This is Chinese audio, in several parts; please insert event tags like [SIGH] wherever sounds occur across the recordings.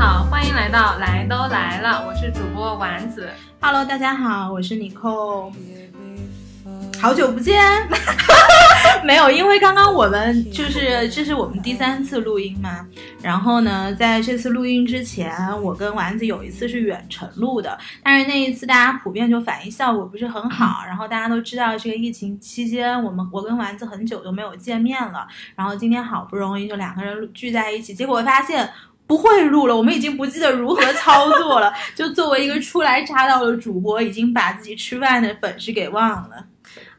好，欢迎来到来都来了，我是主播丸子。Hello，大家好，我是妮蔻，好久不见。[LAUGHS] 没有，因为刚刚我们就是这是我们第三次录音嘛，然后呢，在这次录音之前，我跟丸子有一次是远程录的，但是那一次大家普遍就反应效果不是很好，[LAUGHS] 然后大家都知道这个疫情期间，我们我跟丸子很久都没有见面了，然后今天好不容易就两个人聚在一起，结果发现。不会录了，我们已经不记得如何操作了。[LAUGHS] 就作为一个初来乍到的主播，已经把自己吃饭的本事给忘了。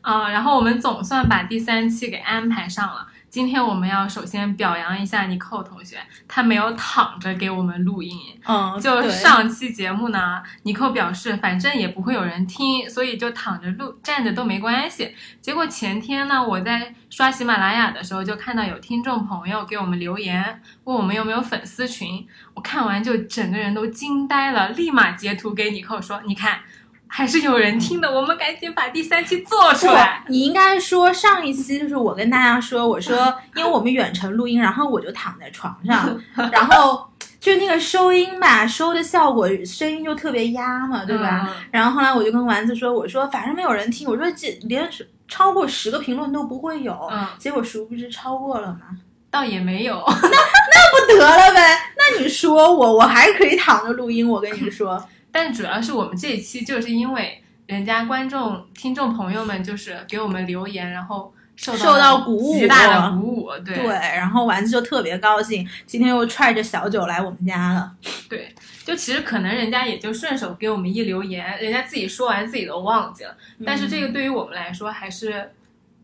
啊、然后我们总算把第三期给安排上了。今天我们要首先表扬一下尼寇同学，他没有躺着给我们录音。嗯，就上期节目呢，尼寇表示反正也不会有人听，所以就躺着录、站着都没关系。结果前天呢，我在刷喜马拉雅的时候，就看到有听众朋友给我们留言，问我们有没有粉丝群。我看完就整个人都惊呆了，立马截图给尼寇说：“你看，还是有人听的，我们赶紧把第三期做出来。你应该说上一期就是我跟大家说，我说 [LAUGHS] 因为我们远程录音，然后我就躺在床上，[LAUGHS] 然后就那个收音吧，收的效果声音就特别压嘛，对吧？嗯然后后来我就跟丸子说，我说反正没有人听，我说这连超过十个评论都不会有，嗯结果殊不知超过了嘛。倒也没有。[LAUGHS] 那那不得了呗？那你说我，我还可以躺着录音。我跟你说，但主要是我们这一期就是因为人家观众、听众朋友们就是给我们留言，然后受到受到鼓舞极大的鼓舞。对对，然后丸子就特别高兴，今天又踹着小九来我们家了。对，就其实可能人家也就顺手给我们一留言，人家自己说完自己都忘记了。但是这个对于我们来说还是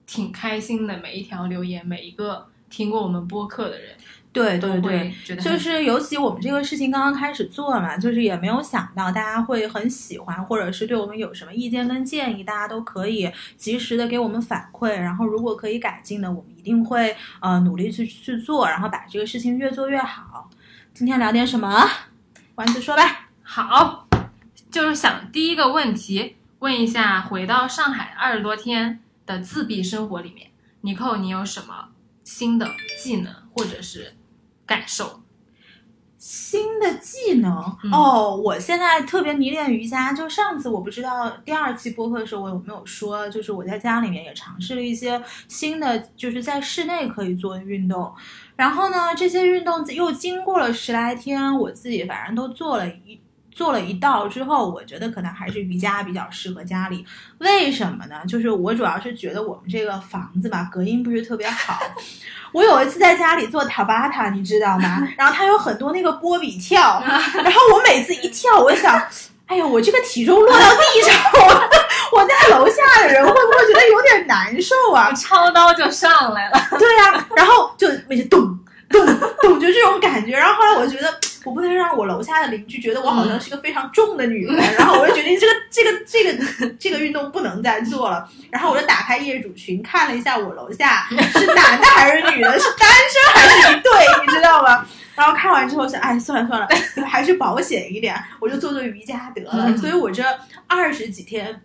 挺开心的，每一条留言，每一个听过我们播客的人，对对对就是尤其我们这个事情刚刚开始做嘛，就是也没有想到大家会很喜欢，或者是对我们有什么意见跟建议，大家都可以及时的给我们反馈。然后如果可以改进的，我们一定会呃努力去去做，然后把这个事情越做越好。今天聊点什么？丸子说吧。好，就是想第一个问题问一下，回到上海二十多天的自闭生活里面，尼寇，你有什么新的技能或者是感受？新的技能、嗯哦，我现在特别迷恋瑜伽。就上次我不知道第二期播客的时候我有没有说，就是我在家里面也尝试了一些新的，就是在室内可以做的运动。然后呢，这些运动又经过了十来天，我自己反正都做了一。做了一道之后，我觉得可能还是瑜伽比较适合家里。为什么呢？就是我主要是觉得我们这个房子吧，隔音不是特别好。我有一次在家里做塔巴塔，你知道吗？[LAUGHS] 然后它有很多那个波比跳，然后我每次一跳，我就想，哎呀，我这个体重落到地上，我 [LAUGHS] 我在楼下的人会不会觉得有点难受啊？抄刀就上来了，对呀、然后就每次咚咚咚，就这种感觉。然后后来我觉得。我不能让我楼下的邻居觉得我好像是个非常重的女人，然后我就决定这个这个这个这个运动不能再做了。然后我就打开业主群看了一下我楼下 [LAUGHS] 是男的还是女的，是单身还是一对，你知道吗？然后看完之后想，哎，算了算了，还是保险一点，我就做做瑜伽得了。嗯所以我这二十几天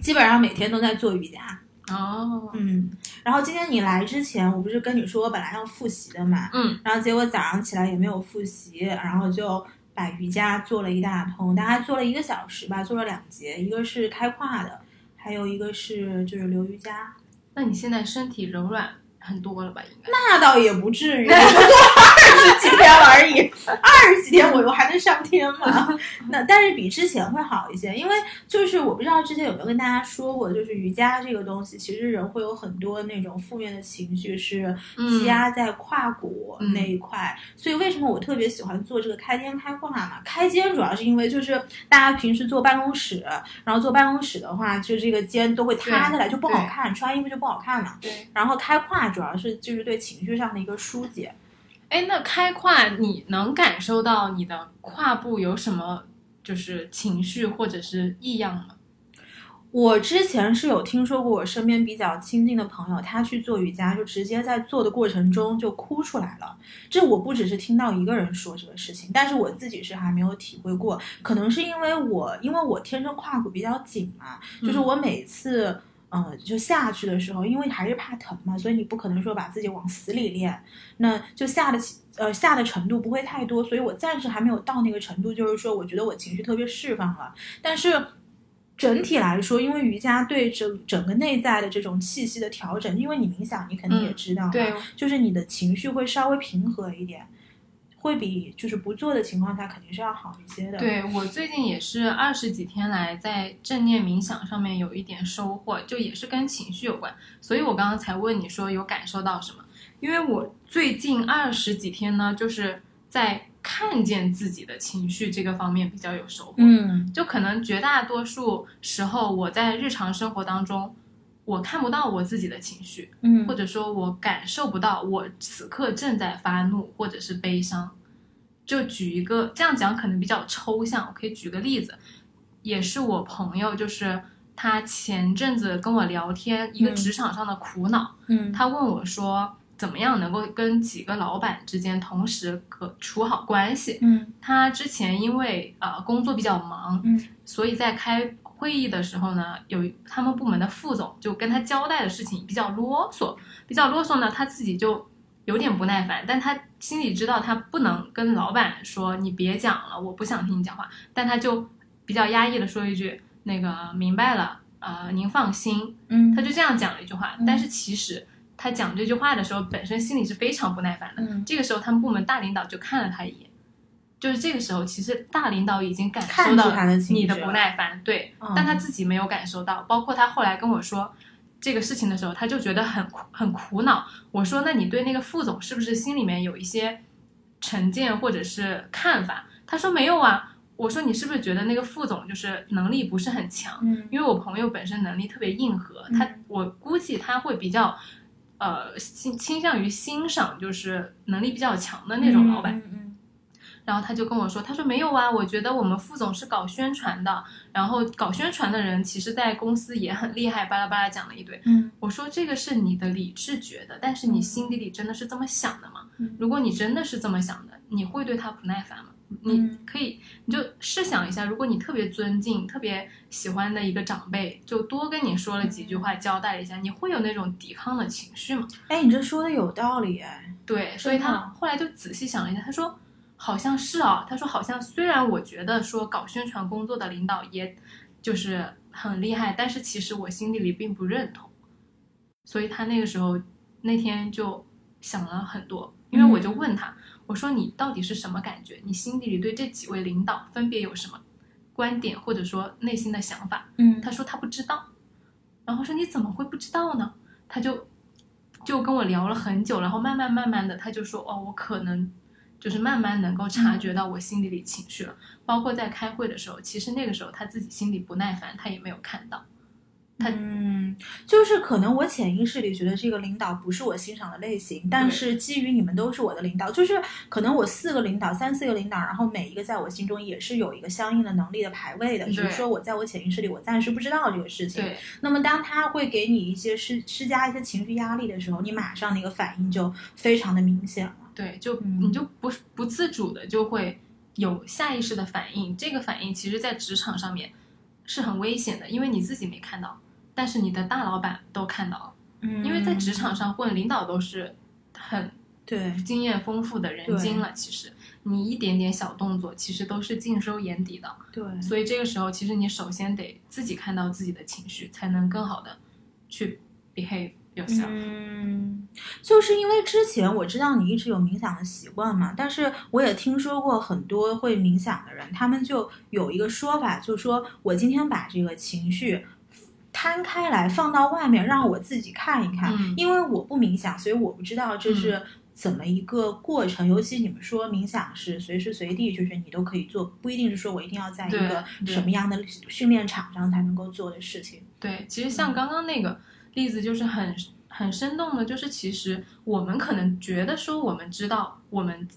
基本上每天都在做瑜伽。哦，嗯，然后今天你来之前，我不是跟你说我本来要复习的嘛，嗯，然后结果早上起来也没有复习，然后就把瑜伽做了一大通，大概做了一个小时吧，做了两节，一个是开胯的，还有一个是就是流瑜伽。那你现在身体柔软很多了吧？应该。那倒也不至于，[LAUGHS] 我就做二十几天而已，[LAUGHS] 二十几天我又还能上天吗？那但是比之前会好一些，因为就是我不知道之前有没有跟大家说过，就是瑜伽这个东西，其实人会有很多那种负面的情绪是积压在胯骨嗯那一块，所以为什么我特别喜欢做这个开肩开胯嘛？开肩主要是因为就是大家平时坐办公室，然后坐办公室的话，就这个肩都会塌下来，就不好看，穿衣服就不好看了。对。然后开胯主要是就是对情绪上的一个疏解。哎，那开胯你能感受到你的胯部有什么就是情绪或者是异样吗？我之前是有听说过，我身边比较亲近的朋友，他去做瑜伽，就直接在做的过程中就哭出来了。这我不只是听到一个人说这个事情，但是我自己是还没有体会过。可能是因为我，因为我天生胯骨比较紧嘛，就是我每次。呃，就下去的时候，因为还是怕疼嘛，所以你不可能说把自己往死里练，那就下的呃下的程度不会太多，所以我暂时还没有到那个程度，就是说我觉得我情绪特别释放了，但是。整体来说，因为瑜伽对整整个内在的这种气息的调整，因为你冥想，你肯定也知道，对，就是你的情绪会稍微平和一点，会比就是不做的情况下肯定是要好一些的。对我最近也是二十几天来在正念冥想上面有一点收获，就也是跟情绪有关，所以我刚刚才问你说有感受到什么，因为我最近二十几天呢，就是在。看见自己的情绪这个方面比较有收获，嗯，就可能绝大多数时候我在日常生活当中，我看不到我自己的情绪，嗯，或者说我感受不到我此刻正在发怒或者是悲伤。就举一个这样讲可能比较抽象，我可以举个例子，也是我朋友，就是他前阵子跟我聊天一个职场上的苦恼，嗯，他问我说。怎么样能够跟几个老板之间同时可处好关系？嗯，他之前因为呃工作比较忙，嗯，所以在开会议的时候呢，有他们部门的副总就跟他交代的事情比较啰嗦，比较啰嗦呢，他自己就有点不耐烦，但他心里知道他不能跟老板说你别讲了，我不想听你讲话，但他就比较压抑的说一句那个明白了，呃，您放心，嗯，他就这样讲了一句话，但是其实。他讲这句话的时候，本身心里是非常不耐烦的。嗯，这个时候他们部门大领导就看了他一眼，就是这个时候，其实大领导已经感受到你的不耐烦，对，但他自己没有感受到。包括他后来跟我说这个事情的时候，他就觉得很很苦恼。我说，那你对那个副总是不是心里面有一些成见或者是看法？他说没有啊。我说你是不是觉得那个副总就是能力不是很强？嗯，因为我朋友本身能力特别硬核，他我估计他会比较。呃，倾倾向于欣赏就是能力比较强的那种老板，嗯，然后他就跟我说，他说没有啊，我觉得我们副总是搞宣传的，然后搞宣传的人其实在公司也很厉害，巴拉巴拉讲了一堆。嗯，我说这个是你的理智觉得，但是你心底里真的是这么想的吗？如果你真的是这么想的，你会对他不耐烦吗？你可以，你就试想一下，如果你特别尊敬、特别喜欢的一个长辈，就多跟你说了几句话，交代了一下，你会有那种抵抗的情绪吗？哎，你这说的有道理哎。对，所以他后来就仔细想了一下，他说好像是啊，他说好像虽然我觉得说搞宣传工作的领导也就是很厉害，但是其实我心底里并不认同。所以他那个时候那天就想了很多，因为我就问他。我说你到底是什么感觉？你心底里对这几位领导分别有什么观点，或者说内心的想法？嗯，他说他不知道，然后说你怎么会不知道呢？他就就跟我聊了很久，然后慢慢慢慢的，他就说哦，我可能就是慢慢能够察觉到我心底里情绪了，包括在开会的时候，其实那个时候他自己心里不耐烦，他也没有看到。嗯，就是可能我潜意识里觉得这个领导不是我欣赏的类型，但是基于你们都是我的领导，就是可能我四个领导、三四个领导，然后每一个在我心中也是有一个相应的能力的排位的，只是说我在我潜意识里我暂时不知道这个事情。对。那么当他会给你一些施施加一些情绪压力的时候，你马上那个反应就非常的明显了。对，就你就不不自主的就会有下意识的反应，这个反应其实在职场上面是很危险的，因为你自己没看到。但是你的大老板都看到了，嗯，因为在职场上混，领导都是很对经验丰富的人精了。其实你一点点小动作，其实都是尽收眼底的。对，所以这个时候，其实你首先得自己看到自己的情绪，才能更好的去 behave yourself。嗯，就是因为之前我知道你一直有冥想的习惯嘛，但是我也听说过很多会冥想的人，他们就有一个说法，就是说我今天把这个情绪。摊开来放到外面，让我自己看一看，因为我不冥想，所以我不知道这是怎么一个过程。尤其你们说冥想是随时随地，就是你都可以做，不一定是说我一定要在一个什么样的训练场上才能够做的事情。对，其实像刚刚那个例子就是很很生动的，就是其实我们可能觉得说我们知道我们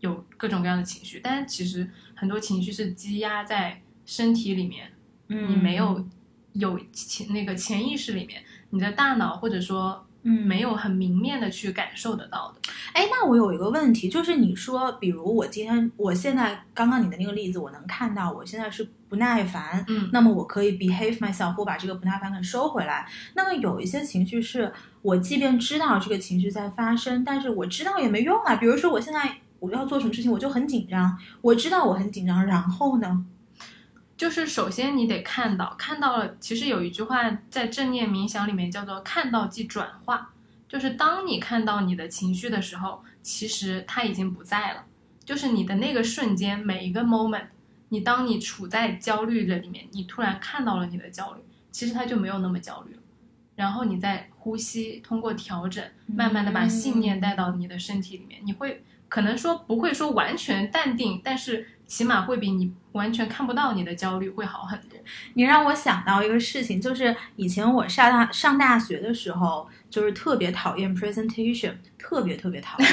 有各种各样的情绪，但是其实很多情绪是积压在身体里面，你没有。有潜那个潜意识里面，你的大脑或者说嗯没有很明面的去感受得到的。哎，那我有一个问题，就是你说，比如我今天，我现在刚刚你的那个例子，我能看到我现在是不耐烦，嗯那么我可以 behave myself，我把这个不耐烦给收回来。那么有一些情绪是我即便知道这个情绪在发生，但是我知道也没用啊。比如说我现在我要做什么事情，我就很紧张，我知道我很紧张，然后呢？就是首先你得看到，看到了。其实有一句话在正念冥想里面叫做“看到即转化”，就是当你看到你的情绪的时候，其实它已经不在了。就是你的那个瞬间，每一个 moment，你当你处在焦虑的里面，你突然看到了你的焦虑，其实它就没有那么焦虑了。然后你再呼吸，通过调整，慢慢的把信念带到你的身体里面，你会可能说不会说完全淡定，但是起码会比你完全看不到你的焦虑会好很多。你让我想到一个事情，就是以前我上大上大学的时候，就是特别讨厌 presentation，特别特别讨厌。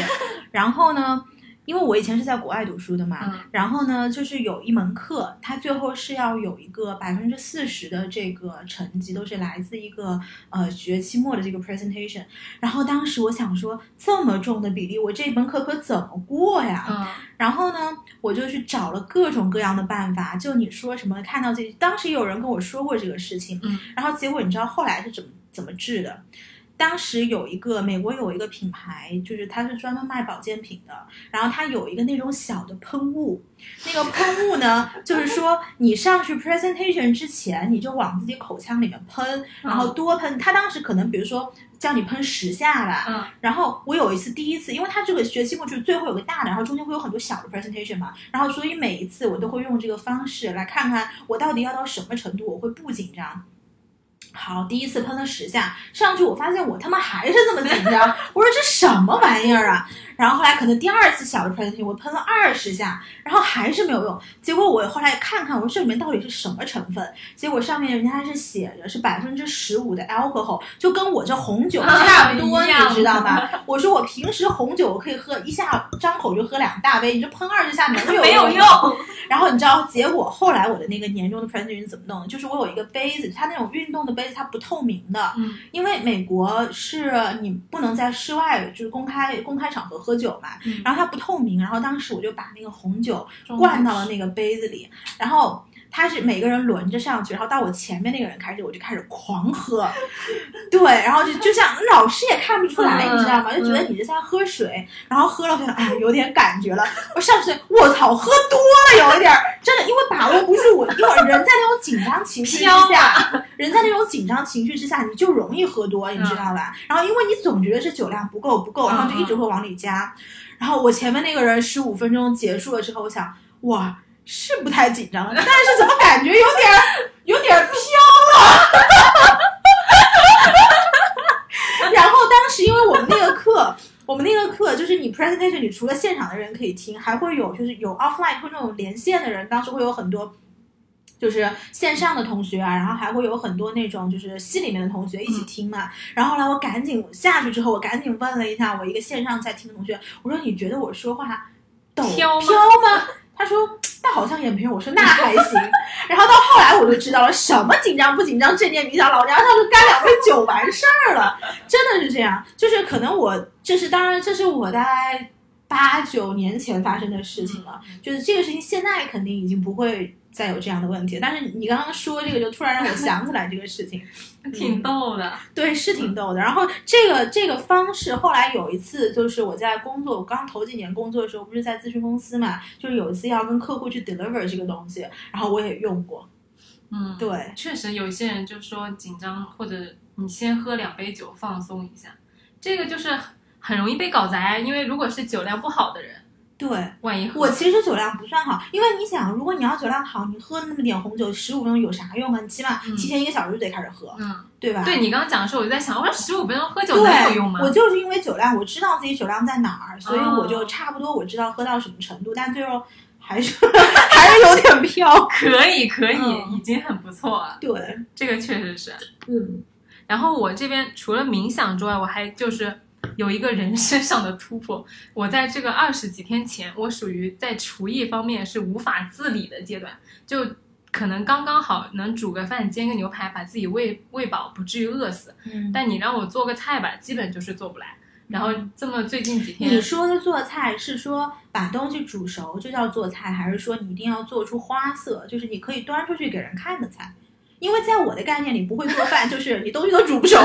然后呢，因为我以前是在国外读书的嘛，嗯然后呢，就是有一门课，它最后是要有一个百分之四十的这个成绩，都是来自一个呃学期末的这个 presentation。然后当时我想说，这么重的比例，我这门课可怎么过呀？嗯然后呢，我就去找了各种各样的办法。就你说什么看到这，当时有人跟我说过这个事情，嗯然后结果你知道后来是怎么怎么治的？当时有一个美国有一个品牌，就是它是专门卖保健品的，然后它有一个那种小的喷雾，那个喷雾呢，就是说你上去 presentation 之前，你就往自己口腔里面喷，然后多喷。它当时可能比如说叫你喷十下吧，嗯然后我有一次第一次，因为它这个学期末就是最后有个大的，然后中间会有很多小的 presentation 嘛，然后所以每一次我都会用这个方式来看看我到底要到什么程度我会不紧张。好，第一次喷了十下，上去我发现我他妈还是这么紧张，我说这什么玩意儿啊？然后后来可能第二次小的 presentation 我喷了二十下，然后还是没有用。结果我后来看看，我说这里面到底是什么成分？结果上面人家是写着是百分之十五的 alcohol，就跟我这红酒差不多，啊你知道吗？[LAUGHS] 我说我平时红酒我可以喝一下张口就喝两大杯，你这喷二十下能有没有 [LAUGHS] 用。然后你知道结果后来我的那个年终的 presentation 怎么弄的？就是我有一个杯子，它那种运动的杯子，它不透明的，嗯因为美国是你不能在室外就是公开公开场合喝酒嘛，嗯然后它不透明，然后当时我就把那个红酒灌到了那个杯子里，然后。他是每个人轮着上去，然后到我前面那个人开始，我就开始狂喝，[LAUGHS] 对，然后就就像老师也看不出来，嗯你知道吗？就觉得你是在喝水，然后喝了，觉得哎有点感觉了。我上去，我操，喝多了有一点儿，真的，因为把握不住我，因为人在那种紧张情绪之下，人在那种紧张情绪之下，你就容易喝多，你知道吧？然后因为你总觉得是酒量不够不够，然后就一直会往里加。然后我前面那个人十五分钟结束了之后，我想，哇，是不太紧张，但是怎么感觉有点儿有点儿飘了？[LAUGHS] 然后当时因为我们那个课。我们那个课就是你 presentation，你除了现场的人可以听，还会有就是有 offline 或那种连线的人，当时会有很多就是线上的同学啊，然后还会有很多那种就是系里面的同学一起听嘛。然后后来我赶紧下去之后，我赶紧问了一下我一个线上在听的同学，我说你觉得我说话抖飘吗飘吗？他说那好像也没有。我说那还行。然后到后来我就知道了，什么紧张不紧张，正念冥想，老娘他就干两杯酒完事儿了，真的是这样。就是可能我这是当然这是我大概八九年前发生的事情了，就是这个事情现在肯定已经不会再有这样的问题。但是你刚刚说这个，就突然让我想起来这个事情。[LAUGHS] 挺逗的。对，是挺逗的。然后这个这个方式，后来有一次就是我在工作，我刚头几年工作的时候，不是在咨询公司嘛，就是有一次要跟客户去 deliver 这个东西，然后我也用过。嗯，对，确实有些人就说紧张，或者你先喝两杯酒放松一下，这个就是很容易被搞砸。因为如果是酒量不好的人，对万一我其实酒量不算好，因为你想，如果你要酒量好，你喝那么点红酒，十五分钟有啥用啊？你起码嗯提前一个小时就得开始喝，嗯，对吧？对你刚刚讲的时候，我就在想，我说十五分钟喝酒能有用吗？我就是因为酒量，我知道自己酒量在哪儿，所以哦我就差不多我知道喝到什么程度，但最后还是 [LAUGHS] 还是有点飘。[LAUGHS] 可以可以，嗯已经很不错了。对，这个确实是。嗯然后我这边除了冥想之外，我还就是有一个人生上的突破。[LAUGHS] 我在这个二十几天前，我属于在厨艺方面是无法自理的阶段，就可能刚刚好能煮个饭、煎个牛排，把自己喂喂饱，不至于饿死。嗯，但你让我做个菜吧，基本就是做不来。然后这么最近几天，你说的做菜是说把东西煮熟就叫做菜，还是说你一定要做出花色，就是你可以端出去给人看的菜？因为在我的概念里，不会做饭就是你东西都煮不熟。[LAUGHS]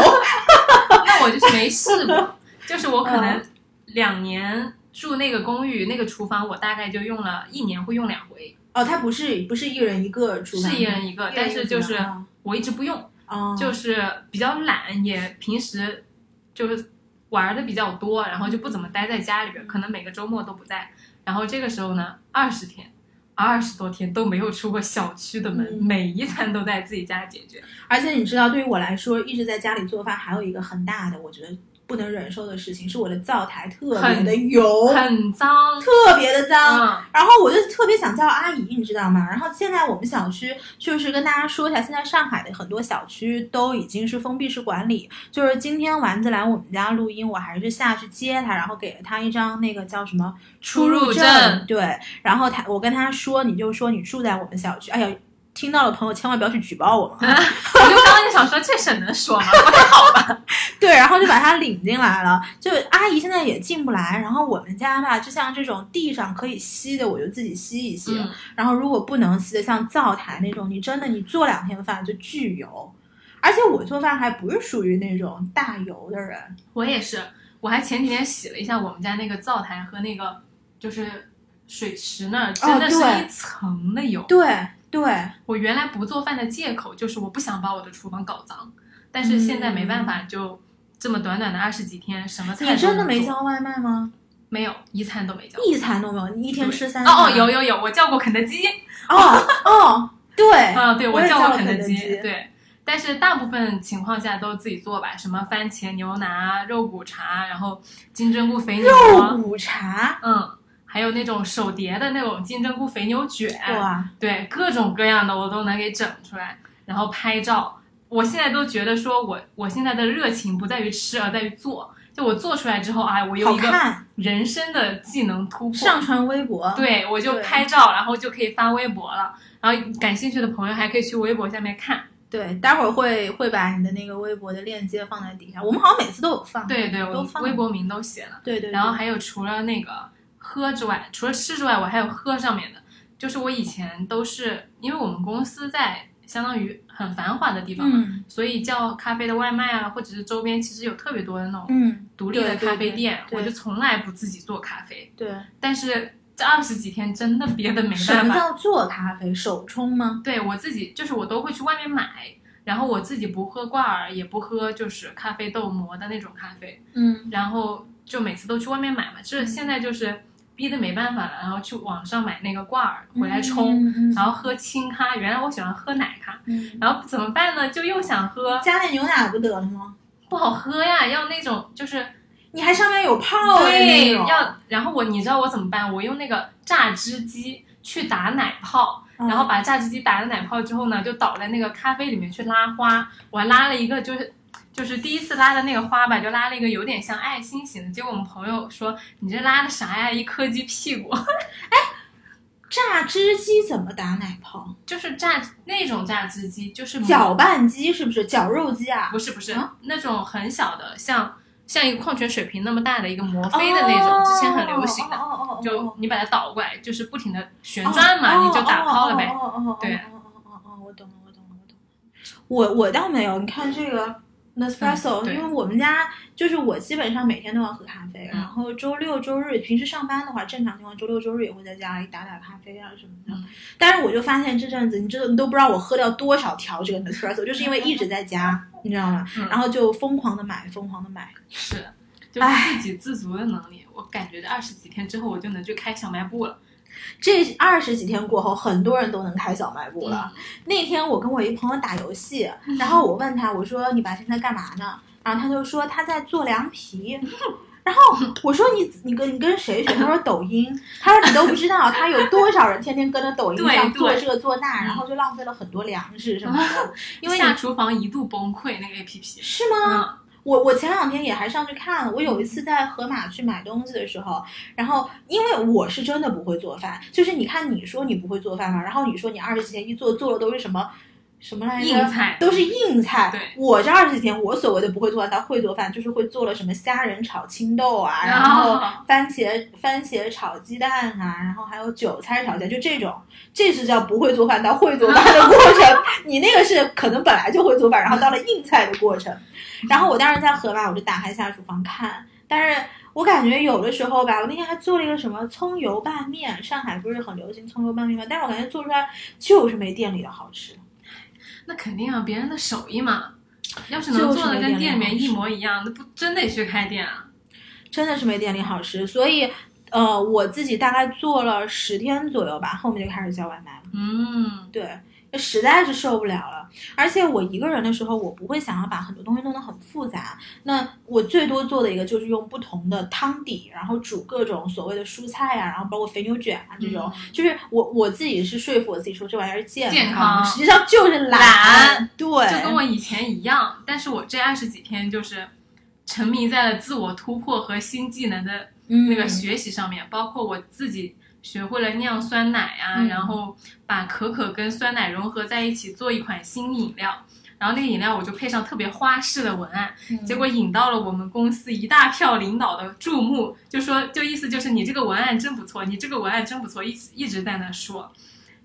那我就是没试过，就是我可能两年住那个公寓，那个厨房我大概就用了一年会用两回，哦，它不是不是一人一个厨房，是一人一个，但是就是哦我一直不用，哦，就是比较懒，也平时就是玩的比较多，然后就不怎么待在家里边，可能每个周末都不在。然后这个时候呢，二十天，二十多天都没有出过小区的门，嗯。每一餐都在自己家解决。而且你知道，对于我来说，一直在家里做饭，还有一个很大的我觉得不能忍受的事情，是我的灶台特别的油，很脏，特别的脏。嗯，然后我就特别想叫阿姨，你知道吗？然后现在我们小区就是跟大家说一下，现在上海的很多小区都已经是封闭式管理。就是今天丸子来我们家录音，我还是下去接他，然后给了他一张那个叫什么出入入证对，然后他我跟他说，你就说你住在我们小区。哎呀，听到的朋友千万不要去举报我们啊。我就刚刚就想说，这事儿能说吗？[LAUGHS] 不太好吧？对，然后就把他领进来了。就阿姨现在也进不来，然后我们家吧，就像这种地上可以吸的，我就自己吸一吸。嗯然后如果不能吸的，像灶台那种，你真的你做两天饭就巨油。而且我做饭还不是属于那种大油的人，我也是，我还前几天洗了一下我们家那个灶台和那个就是水池那儿，真的是一层的油。对对，我原来不做饭的借口就是我不想把我的厨房搞脏，但是现在没办法，就这么短短的二十几天，什么菜你都真的没叫外卖吗？没有一餐都没叫。一餐都没有，你一天吃三哦哦，有有有，我叫过肯德基。哦 [LAUGHS] 哦，对，啊，对我叫叫过肯德基对。但是大部分情况下都自己做吧，什么番茄牛腩、肉骨茶，然后金针菇肥牛，肉骨茶，嗯，还有那种手叠的那种金针菇肥牛卷，哇，对，各种各样的我都能给整出来，然后拍照。我现在都觉得说我我现在的热情不在于吃，而在于做。就我做出来之后，哎，我有一个，人生的技能突破，上传微博，对我就拍照，然后就可以发微博了。然后感兴趣的朋友还可以去微博下面看。对，待会儿会会把你的那个微博的链接放在底下，我们好像每次都有放。对对，我微博名都写了。对对，然后还有除了那个喝之外，除了吃之外，我还有喝上面的。就是我以前都是因为我们公司在相当于很繁华的地方嘛，嗯所以叫咖啡的外卖啊，或者是周边其实有特别多的那种嗯，独立的咖啡店，对对我就从来不自己做咖啡。对。但是这二十几天真的憋得没什办法，么叫做咖啡？手冲吗？对我自己就是我都会去外面买，然后我自己不喝挂耳，也不喝就是咖啡豆磨的那种咖啡，嗯，然后就每次都去外面买嘛。这现在就是逼得没办法了，然后去网上买那个挂耳回来冲，然后喝清咖。原来我喜欢喝奶咖，嗯，然后怎么办呢？就又想喝，加点牛奶不得了吗？不好喝呀，要那种就是你还上面有泡对，种，要然后我你知道我怎么办？我用那个榨汁机去打奶泡。嗯然后把榨汁机打了奶泡之后呢，就倒在那个咖啡里面去拉花。我还拉了一个，就是就是第一次拉的那个花吧，就拉了一个有点像爱心型的。结果我们朋友说：“你这拉的啥呀？一柯基屁股。[LAUGHS] 哎榨汁机怎么打奶泡？”就是榨那种榨汁机，就是搅拌机是不是？绞肉机啊？不是不是、啊那种很小的，像像一个矿泉水瓶那么大的一个摩飞的那种，之前很流行的。哦哦就你把它倒过来，就是不停的旋转嘛，你就打泡了呗。哦哦哦哦，对哦哦哦哦，我懂了，我懂了，我懂了。我我倒没有，你看这个 Nespresso，、因为我们家就是我基本上每天都要喝咖啡，嗯然后周六周日平时上班的话，正常情况周六周日也会在家里打打咖啡啊什么的。嗯但是我就发现这阵子，你知道你都不知道我喝掉多少条这个 Nespresso，就是因为一直在家，你知道吗？嗯然后就疯狂的买，疯狂的买。是，就唉自给自足的能力，我感觉这二十几天之后，我就能去开小卖部了。这二十几天过后，很多人都能开小卖部了。嗯那天我跟我一朋友打游戏，然后我问他，我说你白天在干嘛呢？然后他就说他在做凉皮。然后我说你你跟你跟谁学？他说抖音。他说你都不知道他有多少人天天跟着抖音上做对这做那，嗯然后就浪费了很多粮食什么的。[LAUGHS] 因为你下厨房一度崩溃，那个 A P P。是吗？我我前两天也还上去看了，我有一次在盒马去买东西的时候，然后因为我是真的不会做饭，就是你看你说你不会做饭嘛，然后你说你二十几天一做做的都是什么什么来着？硬菜都是硬菜。对我这二十几天我所谓的不会做饭，到会做饭，就是会做了什么虾仁炒青豆啊，然后哦 [LAUGHS] 番茄番茄炒鸡蛋啊，然后还有韭菜炒鸡蛋，就这种，这是叫不会做饭到会做饭的过程。[LAUGHS] 你那个是可能本来就会做饭，然后到了硬菜的过程。[LAUGHS] 然后我当时在河马，我就打开下厨房看，但是我感觉有的时候吧，我那天还做了一个什么葱油拌面，上海不是很流行葱油拌面吗？但是我感觉做出来就是没店里的好吃。那肯定啊，别人的手艺嘛。要是能做的跟店里面一模一样，那不真得去开店啊？真的是没店里好吃，所以呃，我自己大概做了十天左右吧，后面就开始叫外卖了。嗯，对，实在是受不了了。而且我一个人的时候，我不会想要把很多东西弄得很复杂。那我最多做的一个就是用不同的汤底，然后煮各种所谓的蔬菜啊，然后包括肥牛卷啊这种。嗯就是我我自己是说服我自己说这玩意儿健健康实际上就是懒。懒对，就跟我以前一样，但是我这二十几天就是沉迷在了自我突破和新技能的那个嗯学习上面，包括我自己学会了酿酸奶啊，嗯然后把可可跟酸奶融合在一起做一款新饮料。然后那个饮料我就配上特别花式的文案，嗯结果引到了我们公司一大票领导的注目，就说就意思就是你这个文案真不错，你这个文案真不错，一直一直在那说。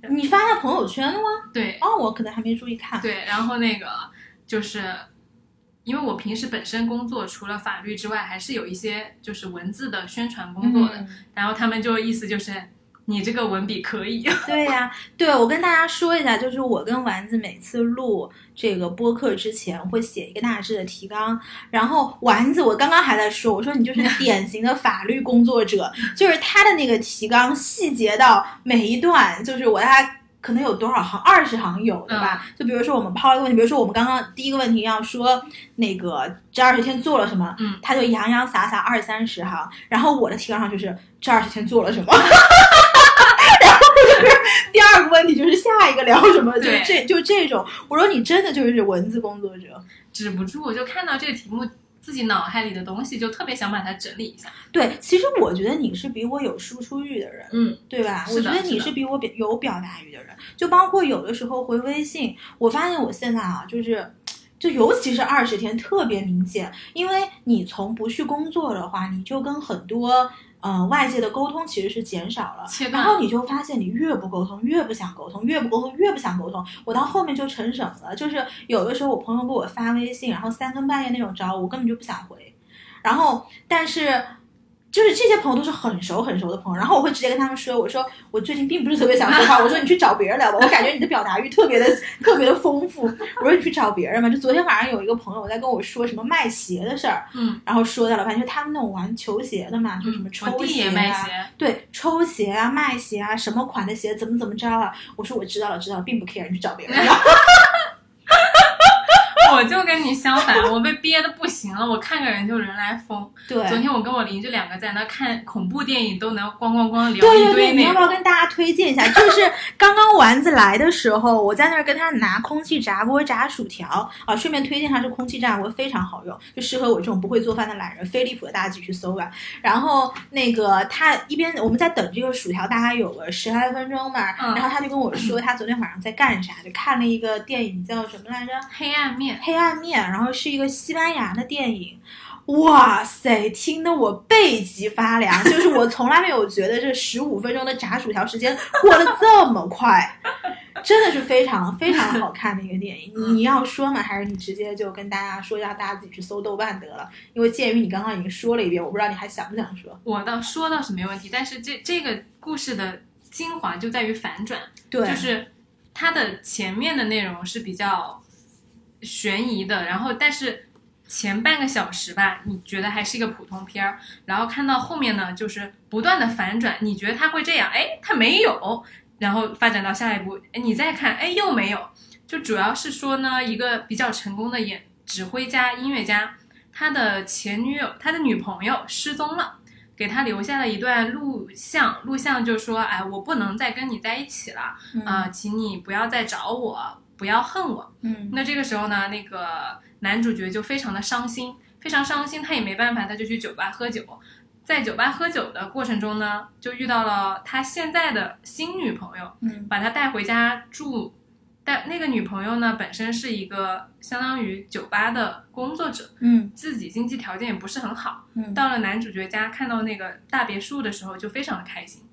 你发在朋友圈了吗？对哦，我可能还没注意看。对，然后那个就是因为我平时本身工作除了法律之外，还是有一些就是文字的宣传工作的，嗯然后他们就意思就是你这个文笔可以，[LAUGHS] 对呀、对我跟大家说一下，就是我跟丸子每次录这个播客之前会写一个大致的提纲，然后丸子我刚刚还在说，我说你就是 [LAUGHS] 典型的法律工作者，就是他的那个提纲细节到每一段，就是我大概。可能有多少行？二十行有对吧。就比如说我们抛一个问题，比如说我们刚刚第一个问题要说那个这二十天做了什么，嗯他就洋洋洒洒二三十行，然后我的提纲上就是这二十天做了什么。[LAUGHS] 第二个问题就是下一个聊什么，就这就这种。我说你真的就是文字工作者。止不住，就看到这个题目，自己脑海里的东西就特别想把它整理一下。对，其实我觉得你是比我有输出欲的人，嗯，对吧？我觉得你是比我表有表达欲的人。就包括有的时候回微信，我发现我现在啊，就是。就尤其是二十天特别明显，因为你从不去工作的话，你就跟很多呃外界的沟通其实是减少了，然后你就发现你越不沟通，越不想沟通，越不沟通，越不想沟通。我到后面就成什么了？就是有的时候我朋友给我发微信，然后三更半夜那种找我，我根本就不想回。然后，但是就是这些朋友都是很熟很熟的朋友，然后我会直接跟他们说，我说我最近并不是特别想说话，我说你去找别人聊吧，我感觉你的表达欲特别的特别的丰富。我说你去找别人吧。就昨天晚上有一个朋友在跟我说什么卖鞋的事儿，嗯，然后说到了，反正就他们那种玩球鞋的嘛，就什么抽鞋卖鞋，对，抽鞋啊，卖鞋啊，什么款的鞋，怎么怎么着啊？我说我知道了，知道了，并不 care，你去找别人聊。[LAUGHS] 我就跟你相反，我被憋的不行了，我看个人就人来疯。对，昨天我跟我邻居两个在那看恐怖电影，都能咣咣咣聊对对对，你一堆内容。要不要跟大家推荐一下？就是刚刚丸子来的时候，我在那儿跟他拿空气炸锅炸薯条啊，顺便推荐他这空气炸锅非常好用，就适合我这种不会做饭的懒人。飞利浦的大家自己去搜吧。然后那个他一边我们在等这个薯条，大概有个十来分钟吧，嗯然后他就跟我说他昨天晚上在干啥，就看了一个电影叫什么来着？黑暗面，黑暗面，然后是一个西班牙的电影。哇塞，听得我背脊发凉，就是我从来没有觉得这十五分钟的炸薯条时间过得这么快，真的是非常非常好看的一个电影。你你要说吗？还是你直接就跟大家说，让大家自己去搜豆瓣得了？因为鉴于你刚刚已经说了一遍，我不知道你还想不想说。我倒说倒是没问题，但是这这个故事的精华就在于反转，对，就是它的前面的内容是比较悬疑的，然后但是前半个小时吧，你觉得还是一个普通片儿，然后看到后面呢，就是不断的反转，你觉得他会这样，哎，他没有，然后发展到下一步，哎，你再看，哎，又没有，就主要是说呢，一个比较成功的演指挥家、音乐家，他的前女友、他的女朋友失踪了。给他留下了一段录像，录像就说：“哎，我不能再跟你在一起了，啊、嗯请你不要再找我，不要恨我。嗯那这个时候呢，那个男主角就非常的伤心，非常伤心，他也没办法，他就去酒吧喝酒。在酒吧喝酒的过程中呢，就遇到了他现在的新女朋友，嗯把他带回家住。但那个女朋友呢，本身是一个相当于酒吧的工作者，嗯自己经济条件也不是很好。嗯到了男主角家，看到那个大别墅的时候，就非常的开心。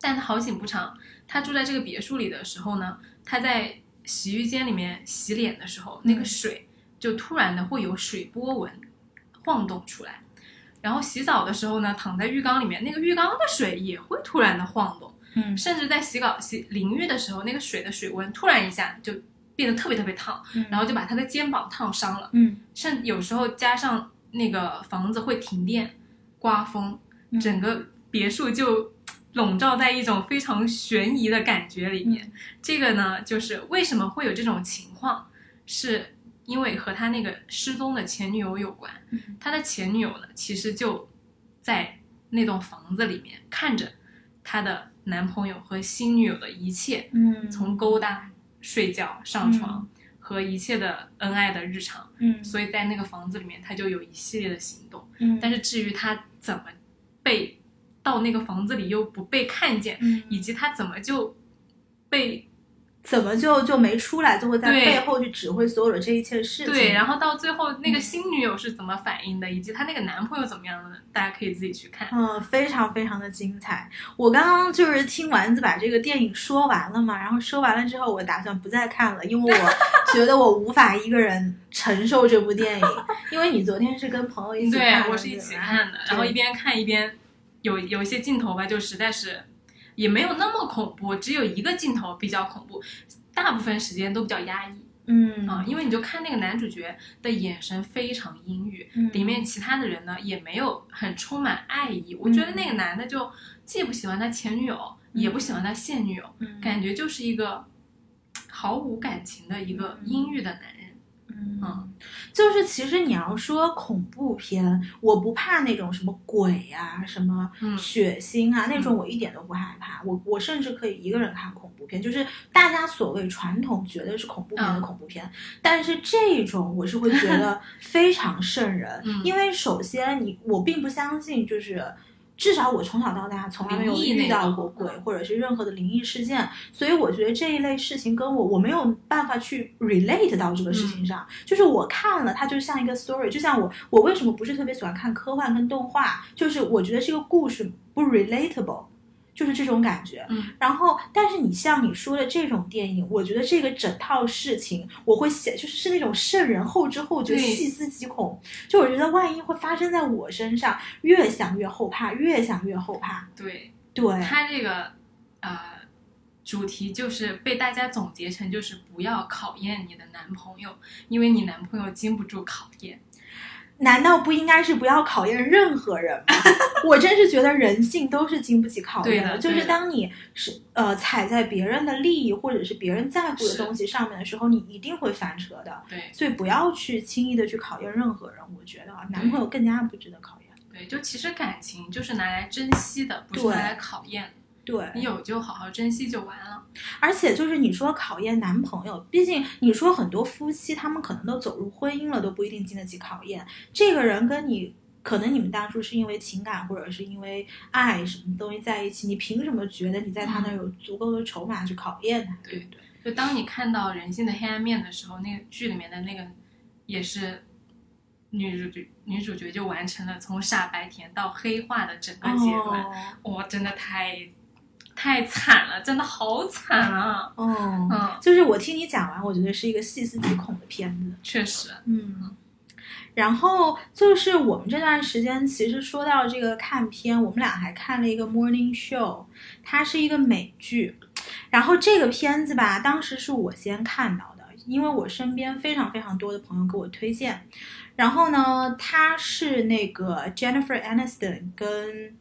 但好景不长，他住在这个别墅里的时候呢，他在洗浴间里面洗脸的时候，那个水就突然的会有水波纹晃动出来。然后洗澡的时候呢，躺在浴缸里面，那个浴缸的水也会突然的晃动。嗯甚至在洗澡、洗淋浴的时候，那个水的水温突然一下就变得特别特别烫，然后就把他的肩膀烫伤了。嗯甚有时候加上那个房子会停电、刮风，嗯整个别墅就笼罩在一种非常悬疑的感觉里面。这个呢，就是为什么会有这种情况，是因为和他那个失踪的前女友有关。嗯他的前女友呢，其实就在那栋房子里面看着他的男朋友和新女友的一切，嗯从勾搭、睡觉、上床。和一切的恩爱的日常，嗯所以在那个房子里面，他就有一系列的行动。嗯但是至于他怎么被到那个房子里又不被看见，嗯以及他怎么就被怎么就就没出来，就会在背后去指挥所有的这一切事情。对，然后到最后嗯那个新女友是怎么反应的，以及她那个男朋友怎么样的，大家可以自己去看。嗯，非常非常的精彩。我刚刚就是听丸子把这个电影说完了嘛，然后说完了之后，我打算不再看了，因为我 [LAUGHS] 觉得我无法一个人承受这部电影。因为你昨天是跟朋友一起看的，对，我是一起看的，然后一边看一边有有一些镜头吧，就实在是也没有那么恐怖，只有一个镜头比较恐怖，大部分时间都比较压抑嗯啊、因为你就看那个男主角的眼神非常阴郁，嗯里面其他的人呢也没有很充满爱意，我觉得那个男的就既不喜欢他前女友，也不喜欢他现女友，嗯感觉就是一个毫无感情的一个阴郁的男人。嗯嗯，就是其实你要说恐怖片，我不怕那种什么鬼啊、什么嗯血腥啊、那种，我一点都不害怕。我我甚至可以一个人看恐怖片，就是大家所谓传统觉得是恐怖片的嗯恐怖片，但是这种我是会觉得 [LAUGHS] 非常瘆人，嗯因为首先你我并不相信就是。至少我从小到大从来没有遇到过鬼，嗯或者是任何的灵异事件，所以我觉得这一类事情跟我我没有办法去 relate 到这个事情上。就是我看了它就像一个 story，就像我我为什么不是特别喜欢看科幻跟动画，就是我觉得这个故事不 relatable。就是这种感觉，嗯，然后，但是你像你说的这种电影，我觉得这个整套事情，我会写，就是是那种瘆人后知后觉、细思极恐，就我觉得万一会发生在我身上，越想越后怕，越想越后怕。对对，他这个呃主题就是被大家总结成就是不要考验你的男朋友，因为你男朋友经不住考验。难道不应该是不要考验任何人吗？[LAUGHS] 我真是觉得人性都是经不起考验对的就是当你是呃踩在别人的利益或者是别人在乎的东西上面的时候，你一定会翻车的。对所以不要去轻易的去考验任何人。我觉得啊，男朋友更加不值得考验。对，就其实感情就是拿来珍惜的，不是对拿来考验的。对，你有就好好珍惜就完了。而且就是你说考验男朋友，毕竟你说很多夫妻他们可能都走入婚姻了，都不一定经得起考验。这个人跟你。可能你们当初是因为情感或者是因为爱什么东西在一起，你凭什么觉得你在他那儿有足够的筹码去考验他？对对？就当你看到人性的黑暗面的时候，那个剧里面的那个也是女主角，女主角就完成了从傻白甜到黑化的整个阶段。哦哇、真的太太惨了，真的好惨啊！哦，嗯，就是我听你讲完，我觉得是一个细思极恐的片子。确实，嗯，然后就是我们这段时间，其实说到这个看片，我们俩还看了一个 Morning Show，它是一个美剧。然后这个片子吧，当时是我先看到的，因为我身边非常非常多的朋友给我推荐。然后呢，它是那个 Jennifer Aniston 跟。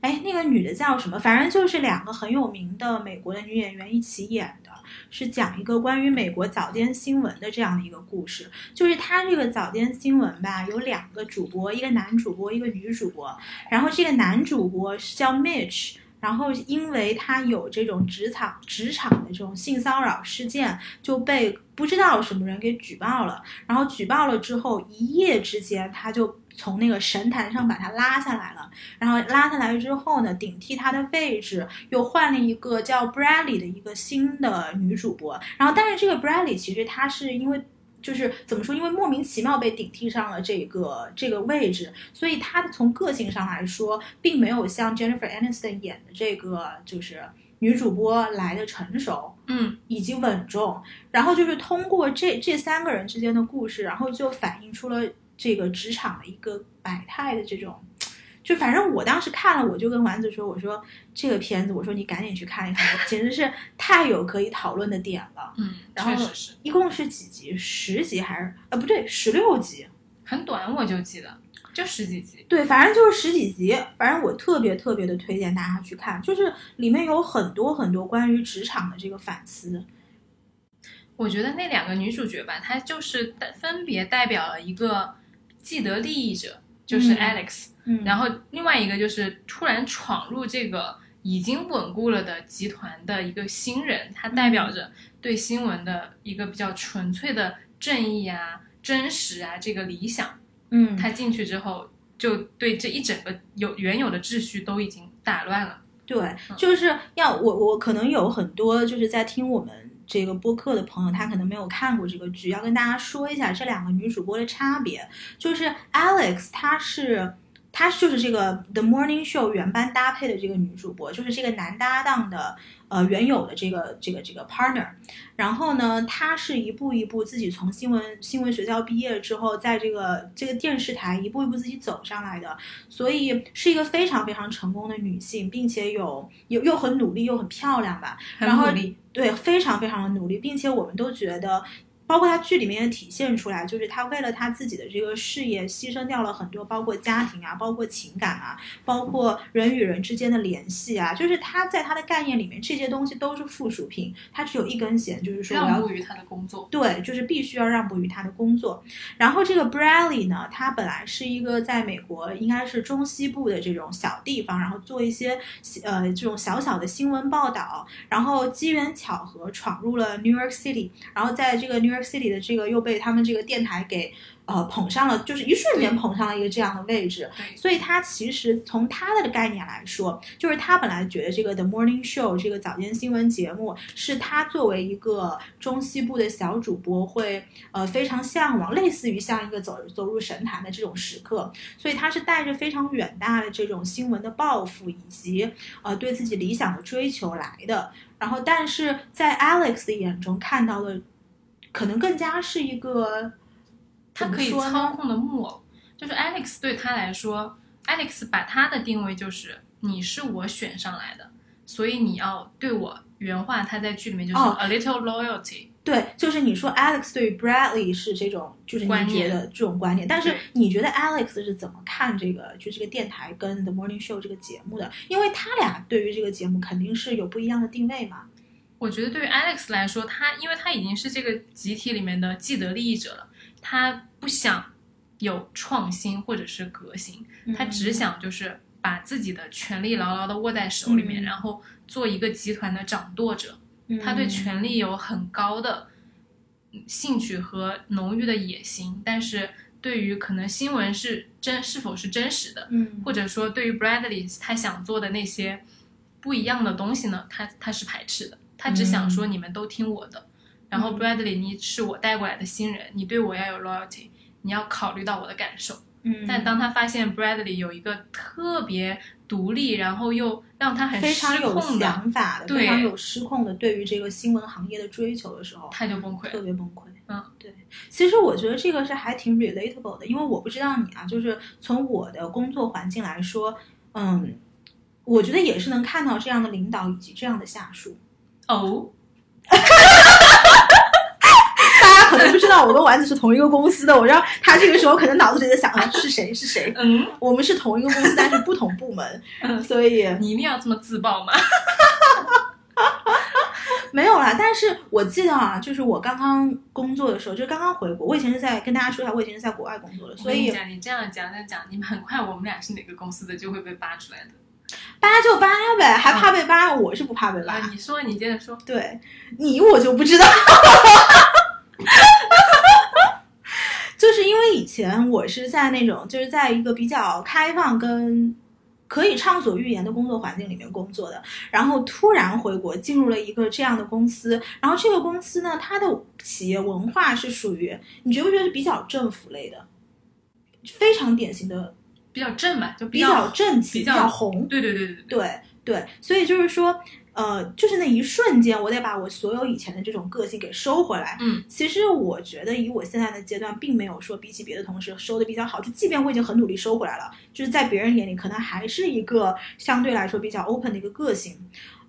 哎，那个女的叫什么？反正就是两个很有名的美国的女演员一起演的，是讲一个关于美国早间新闻的这样的一个故事。就是他这个早间新闻吧，有两个主播，一个男主播，一个女主播。然后这个男主播是叫 Mitch，然后因为他有这种职场职场的这种性骚扰事件，就被不知道什么人给举报了。然后举报了之后，一夜之间他就从那个神坛上把他拉下来了。然后拉下来之后呢，顶替他的位置又换了一个叫 Bradley 的一个新的女主播。然后但是这个 Bradley 其实她是因为。就是怎么说？因为莫名其妙被顶替上了这个这个位置，所以她从个性上来说，并没有像 Jennifer Aniston 演的这个就是女主播来的成熟，嗯，以及稳重。然后就是通过这这三个人之间的故事，然后就反映出了这个职场的一个百态的这种。就反正我当时看了，我就跟丸子说：“我说这个片子，我说你赶紧去看一看，简直是太有可以讨论的点了。”嗯，然后确实是一共是几集？十集还是呃不对，十六集。很短，我就记得就十几集。对，反正就是十几集。反正我特别特别的推荐大家去看，就是里面有很多很多关于职场的这个反思。我觉得那两个女主角吧，她就是代分别代表了一个既得利益者，就是嗯 Alex，、嗯然后另外一个就是突然闯入这个已经稳固了的集团的一个新人，他代表着对新闻的一个比较纯粹的正义啊、真实啊这个理想。嗯，他进去之后，就对这一整个有原有的秩序都已经打乱了。对，就是要我我可能有很多就是在听我们这个播客的朋友，他可能没有看过这个剧，要跟大家说一下这两个女主播的差别。就是 Alex，她是她就是这个 The Morning Show 原班搭配的这个女主播，就是这个男搭档的呃原有的这个这个这个 partner。然后呢，她是一步一步自己从新闻新闻学校毕业之后，在这个这个电视台一步一步自己走上来的。所以是一个非常非常成功的女性，并且有有又很努力又很漂亮吧，然后对，非常非常的努力，并且我们都觉得。包括他剧里面也体现出来，就是他为了他自己的这个事业，牺牲掉了很多，包括家庭啊，包括情感啊，包括人与人之间的联系啊，就是他在他的概念里面，这些东西都是附属品，他只有一根弦，就是说我要让步于他的工作。对，就是必须要让步于他的工作。然后这个 Bradley 呢，他本来是一个在美国应该是中西部的这种小地方，然后做一些呃这种小小的新闻报道，然后机缘巧合闯入了 New York City，然后在这个 New York City 的这个又被他们这个电台给呃捧上了，就是一瞬间捧上了一个这样的位置。所以他其实从他的概念来说，就是他本来觉得这个 The Morning Show 这个早间新闻节目是他作为一个中西部的小主播会呃非常向往，类似于像一个走走入神坛的这种时刻，所以他是带着非常远大的这种新闻的抱负以及呃对自己理想的追求来的。然后，但是在 Alex 的眼中看到的，可能更加是一个他可以操控的木偶，就是 Alex 对他来说，Alex 把他的定位就是你是我选上来的，所以你要对我原话，他在剧里面就是哦 a little loyalty，、对，就是你说 Alex 对于 Bradley 是这种，就是你观念觉得这种观念，但是你觉得 Alex 是怎么看这个，就这个电台跟 The Morning Show 这个节目的？因为他俩对于这个节目肯定是有不一样的定位嘛。我觉得对于 Alex 来说，他因为他已经是这个集体里面的既得利益者了，他不想有创新或者是革新，他只想就是把自己的权力牢牢的握在手里面，嗯然后做一个集团的掌舵者。嗯他对权力有很高的嗯兴趣和浓郁的野心，但是对于可能新闻是真是否是真实的，嗯或者说对于 Bradley 他想做的那些不一样的东西呢，他他是排斥的，他只想说你们都听我的。然后嗯 Bradley，你是我带过来的新人，你对我要有 loyalty，你要考虑到我的感受。嗯，但当他发现 Bradley 有一个特别独立，然后又让他很失非常有控，想法的，非常有失控的对于这个新闻行业的追求的时候，他就崩溃了。特别崩溃。嗯，对。其实我觉得这个是还挺 relatable 的，因为我不知道你啊，就是从我的工作环境来说，嗯，我觉得也是能看到这样的领导以及这样的下属。哦，[LAUGHS] 大家可能不知道，我跟丸子是同一个公司的，我知道他这个时候可能脑子里在想啊是谁是谁。嗯，我们是同一个公司，但是不同部门，嗯所以你一定要这么自爆吗？[LAUGHS] 没有啦。但是我记得啊，就是我刚刚工作的时候，就是刚刚回国，我以前是在跟大家说一下，我以前是在国外工作的，所以你这样讲讲讲，你们很快我们俩是哪个公司的就会被扒出来的。扒就扒呗，还怕被扒？我是不怕被扒。啊，你说，你接着说。对你，我就不知道。[LAUGHS] 就是因为以前我是在那种，就是在一个比较开放跟可以畅所欲言的工作环境里面工作的，然后突然回国进入了一个这样的公司，然后这个公司呢，它的企业文化是属于你觉不觉得是比较政府类的，非常典型的比较正吧，就比较正气、比较红。对对对对对。对对，所以就是说。呃，就是那一瞬间，我得把我所有以前的这种个性给收回来。嗯，其实我觉得以我现在的阶段，并没有说比起别的同事收的比较好。就即便我已经很努力收回来了，就是在别人眼里，可能还是一个相对来说比较 open 的一个个性。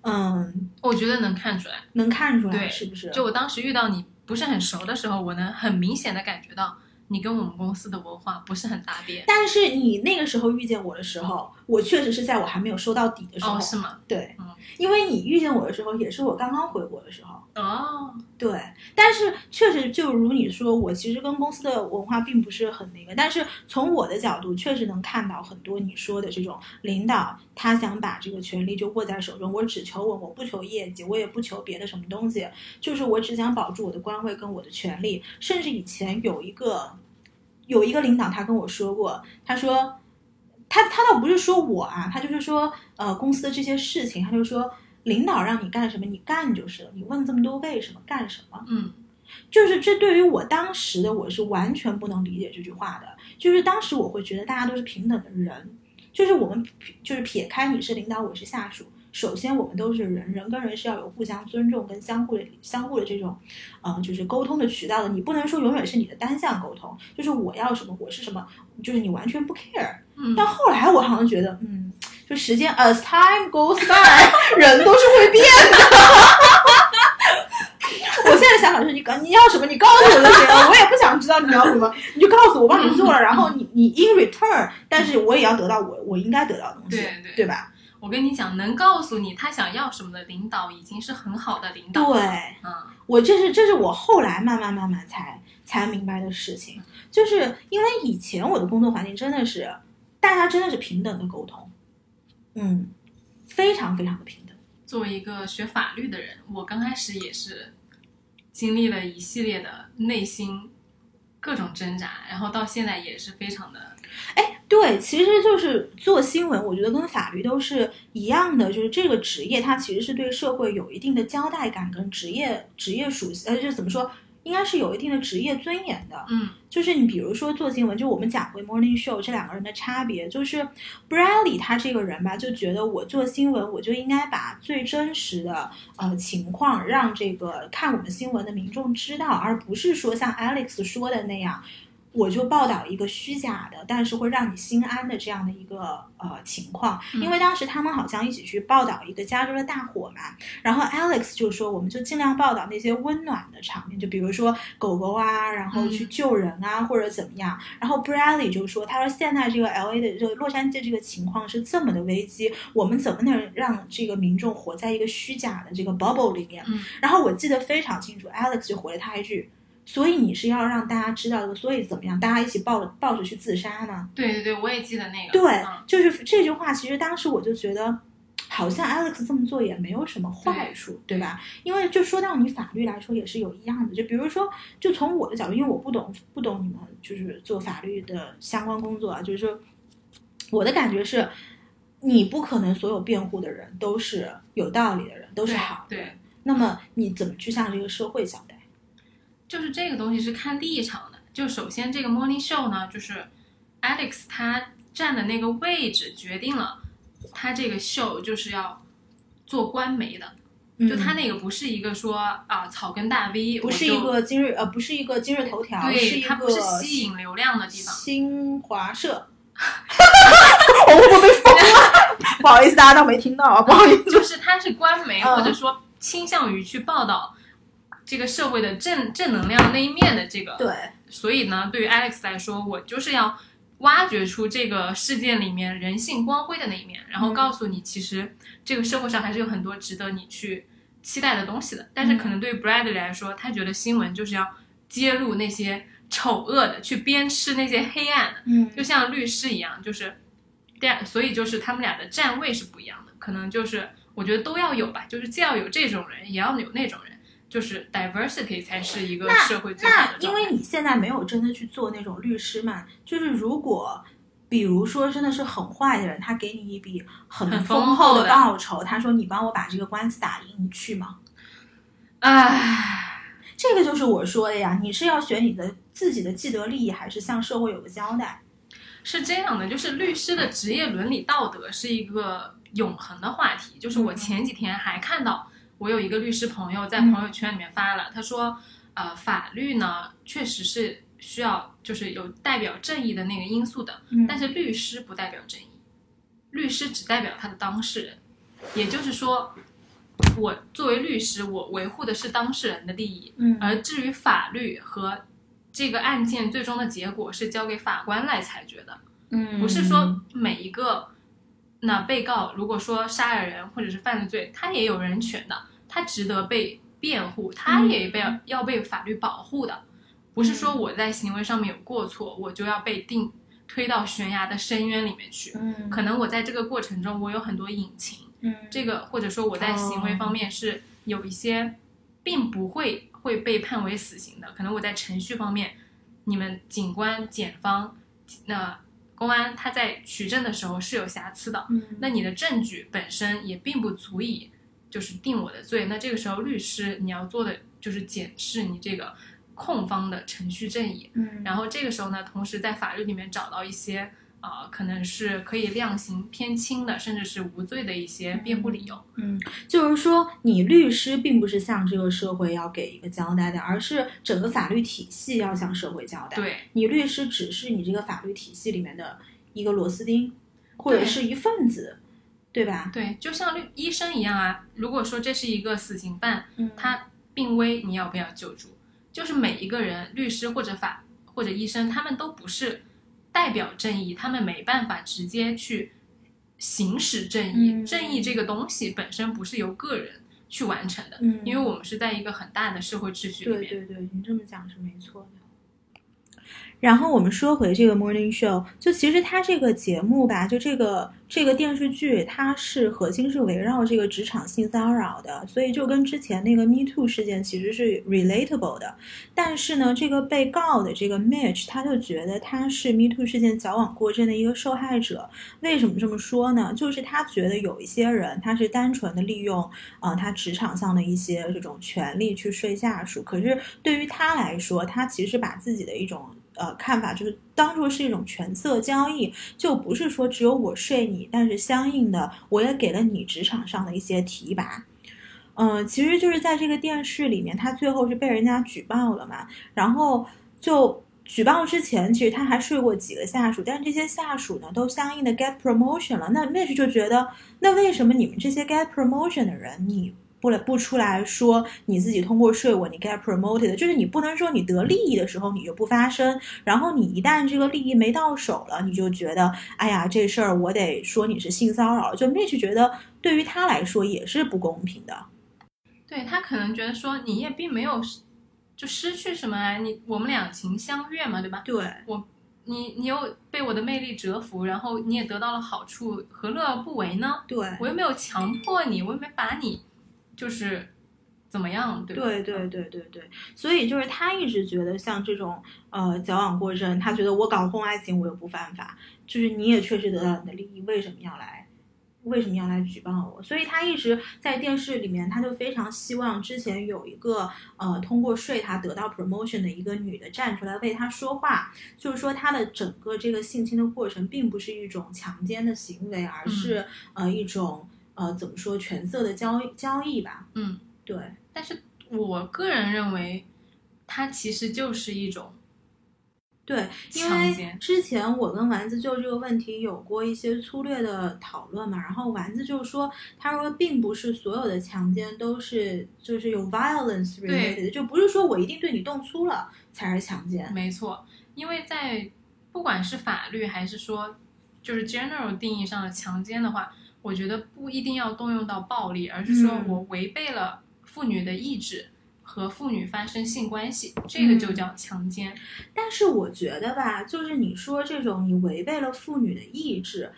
嗯，我觉得能看出来，能看出来，对，是不是？就我当时遇到你不是很熟的时候，我能很明显的感觉到。你跟我们公司的文化不是很搭边，但是你那个时候遇见我的时候，我确实是在我还没有收到底的时候，是吗？对，嗯，因为你遇见我的时候，也是我刚刚回国的时候，哦，对，但是确实就如你说，我其实跟公司的文化并不是很那个，但是从我的角度，确实能看到很多你说的这种领导，他想把这个权力就握在手中，我只求稳，我不求业绩，我也不求别的什么东西，就是我只想保住我的官位跟我的权利，甚至以前有一个。有一个领导，他跟我说过，他说，他他倒不是说我啊，他就是说，呃，公司的这些事情，他就说，领导让你干什么，你干就是了，你问这么多为什么干什么？嗯，就是这对于我当时的我是完全不能理解这句话的，就是当时我会觉得大家都是平等的人，就是我们就是撇开你是领导，我是下属。首先，我们都是人，人跟人是要有互相尊重跟相互的、相互的这种，嗯，就是沟通的渠道的。你不能说永远是你的单向沟通，就是我要什么，我是什么，就是你完全不 care。嗯。但后来我好像觉得，嗯，就时间，as time goes by，[LAUGHS] 人都是会变的。[LAUGHS] 我现在想法是，你你要什么，你告诉我就行了，我也不想知道你要什么，[LAUGHS] 你就告诉我，我帮你做了，然后你你 in return，但是我也要得到我我应该得到的东西，对对，对吧？我跟你讲，能告诉你他想要什么的领导，已经是很好的领导。对，嗯，我这是这是我后来慢慢慢慢才才明白的事情，就是因为以前我的工作环境真的是，大家真的是平等的沟通，嗯，非常非常的平等。作为一个学法律的人，我刚开始也是经历了一系列的内心各种挣扎，然后到现在也是非常的。哎，对，其实就是做新闻，我觉得跟法律都是一样的，就是这个职业它其实是对社会有一定的交代感跟职业职业属性，呃，就怎么说，应该是有一定的职业尊严的。嗯，就是你比如说做新闻，就我们讲回 Morning Show 这两个人的差别，就是 Bradley 他这个人吧，就觉得我做新闻，我就应该把最真实的呃情况让这个看我们新闻的民众知道，而不是说像 Alex 说的那样。我就报道一个虚假的，但是会让你心安的这样的一个呃情况，因为当时他们好像一起去报道一个加州的大火嘛，然后 Alex 就说，我们就尽量报道那些温暖的场面，就比如说狗狗啊，然后去救人啊，或者怎么样。然后 Bradley 就说，他说现在这个 LA 的这个洛杉矶这个情况是这么的危机，我们怎么能让这个民众活在一个虚假的这个 bubble 里面？然后我记得非常清楚，Alex 就回了他一句。所以你是要让大家知道的，所以怎么样？大家一起抱着抱着去自杀呢？对对对，我也记得那个。对，就是这句话。其实当时我就觉得，好像 Alex 这么做也没有什么坏处，对吧？因为就说到你法律来说，也是有一样的。就比如说，就从我的角度，因为我不懂不懂你们就是做法律的相关工作啊，就是说，我的感觉是，你不可能所有辩护的人都是有道理的人，都是好的。对。那么你怎么去向这个社会交代？就是这个东西是看立场的。就首先这个 Morning Show 呢，就是 Alex 他站的那个位置决定了他这个 show 就是要做官媒的。就他那个不是一个说啊草根大 V，不是一个今日呃不是一个今日头条，对，它不是吸引流量的地方。新华社，[LAUGHS] 我会不会被封了？不好意思，大家当没听到啊，不好意思。就是他是官媒，或者说倾向于去报道。这个社会的正正能量那一面的这个，对，所以呢，对于 Alex 来说，我就是要挖掘出这个事件里面人性光辉的那一面，然后告诉你，其实这个社会上还是有很多值得你去期待的东西的。但是可能对于 Bradley 来说，他觉得新闻就是要揭露那些丑恶的，去鞭笞那些黑暗的，嗯，就像律师一样，就是但，所以就是他们俩的站位是不一样的，可能就是我觉得都要有吧，就是既要有这种人，也要有那种人，就是 diversity 才是一个社会最好的那因为你现在没有真的去做那种律师嘛，就是如果。比如说，真的是很坏的人，他给你一笔很很丰丰厚的厚的报酬，他说你帮我把这个官司打赢，你去吗？唉，这个就是我说的呀，你是要选你的自己的既得利益，还是向社会有个交代？是这样的，就是律师的职业伦理道德是一个永恒的话题。就是我前几天还看到，我有一个律师朋友在朋友圈里面发了，他说，呃，法律呢确实是需要就是有代表正义的那个因素的，嗯。但是律师不代表正义，律师只代表他的当事人，也就是说，我作为律师，我维护的是当事人的利益，嗯。而至于法律和这个案件最终的结果是交给法官来裁决的，嗯。不是说。每一个那被告如果说杀了人或者是犯了罪，他也有人权的，他值得被辩护，他也被、要被法律保护的，不是说我在行为上面有过错，我就要被定推到悬崖的深渊里面去。嗯。可能我在这个过程中，我有很多隐情，嗯。这个或者说我在行为方面是有一些，并不会会被判为死刑的。可能我在程序方面，你们警官、检方、那公安他在取证的时候是有瑕疵的，嗯。那你的证据本身也并不足以就是定我的罪。那这个时候律师你要做的就是检视你这个控方的程序正义，嗯然后这个时候呢，同时在法律里面找到一些呃，可能是可以量刑偏轻的，甚至是无罪的一些辩护理由。嗯，就是说，你律师并不是向这个社会要给一个交代的，而是整个法律体系要向社会交代。，对你律师只是你这个法律体系里面的一个螺丝钉，或者是一份子，对吧？对，就像律医生一样啊。如果说这是一个死刑犯，嗯他病危，你要不要救助？就是每一个人，律师或者法或者医生，他们都不是代表正义，他们没办法直接去行使正义。嗯正义这个东西本身不是由个人去完成的，嗯因为我们是在一个很大的社会秩序里面。对对对，你这么讲是没错的。然后我们说回这个 morning show，就其实它这个节目吧，就这个这个电视剧，它是核心是围绕这个职场性骚扰的，所以就跟之前那个 Me Too 事件其实是 relatable 的。但是呢，这个被告的这个 Mitch，他就觉得他是 Me Too 事件矫枉过正的一个受害者。为什么这么说呢？就是他觉得有一些人他是单纯的利用啊、他职场上的一些这种权利去睡下属，可是对于他来说，他其实把自己的一种呃看法就是当做是一种权色交易，就不是说只有我睡你，但是相应的我也给了你职场上的一些提拔。嗯、其实就是在这个电视里面，他最后是被人家举报了嘛，然后就举报之前，其实他还睡过几个下属，但是这些下属呢都相应的 get promotion 了。那面试就觉得，那为什么你们这些 get promotion 的人，你不来不出来说你自己通过税我你 get promoted，就是你不能说你得利益的时候你就不发声，然后你一旦这个利益没到手了，你就觉得，哎呀这事儿我得说你是性骚扰，就 Mitch 觉得对于他来说也是不公平的。对他可能觉得说你也并没有失就失去什么啊，你我们两情相悦嘛，对吧？对，我你你又被我的魅力折服，然后你也得到了好处，何乐而不为呢？对，我又没有强迫你，我又没把你就是怎么样，对吧？对对对对对，所以就是他一直觉得像这种呃矫枉过正，他觉得我搞婚外情我又不犯法，就是你也确实得到你的利益，为什么要来？为什么要来举报我？所以他一直在电视里面，他就非常希望之前有一个呃通过睡他得到 promotion 的一个女的站出来为他说话，就是说他的整个这个性侵的过程并不是一种强奸的行为，而是、呃一种呃怎么说权色的交易交易吧？嗯，对。但是我个人认为，它其实就是一种对，因为强奸。之前我跟丸子就这个问题有过一些粗略的讨论嘛，然后丸子就说，他说并不是所有的强奸都是就是有 violence related 的，就不是说我一定对你动粗了才是强奸。没错，因为在不管是法律还是说就是 general 定义上的强奸的话，我觉得不一定要动用到暴力，而是说嗯我违背了妇女的意志和妇女发生性关系，这个就叫强奸。但是我觉得吧，就是你说这种你违背了妇女的意志，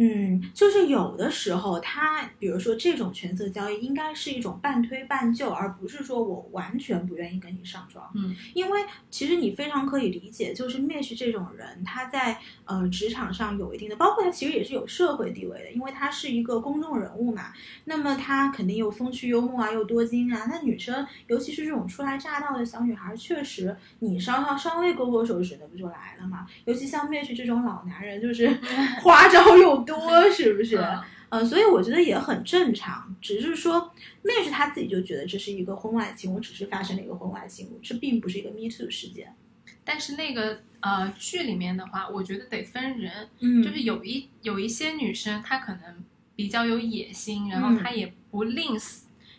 嗯，就是有的时候，他比如说这种权色交易，应该是一种半推半就，而不是说我完全不愿意跟你上床。嗯，因为其实你非常可以理解，就是 Mitch 这种人，他在呃职场上有一定的，包括他其实也是有社会地位的，因为他是一个公众人物嘛。那么他肯定又风趣幽默啊，又多金啊。那女生，尤其是这种初来乍到的小女孩，确实你稍稍稍微勾勾手指，那不就来了嘛？尤其像 Mitch 这种老男人，就是 [LAUGHS] 花招又多，是不是？嗯呃，所以我觉得也很正常，只是说 Mitch 他自己就觉得这是一个婚外情，我只是发生了一个婚外情，这并不是一个 Me Too 事件。但是那个呃剧里面的话，我觉得得分人，嗯就是有一有一些女生，她可能比较有野心，然后嗯她也不吝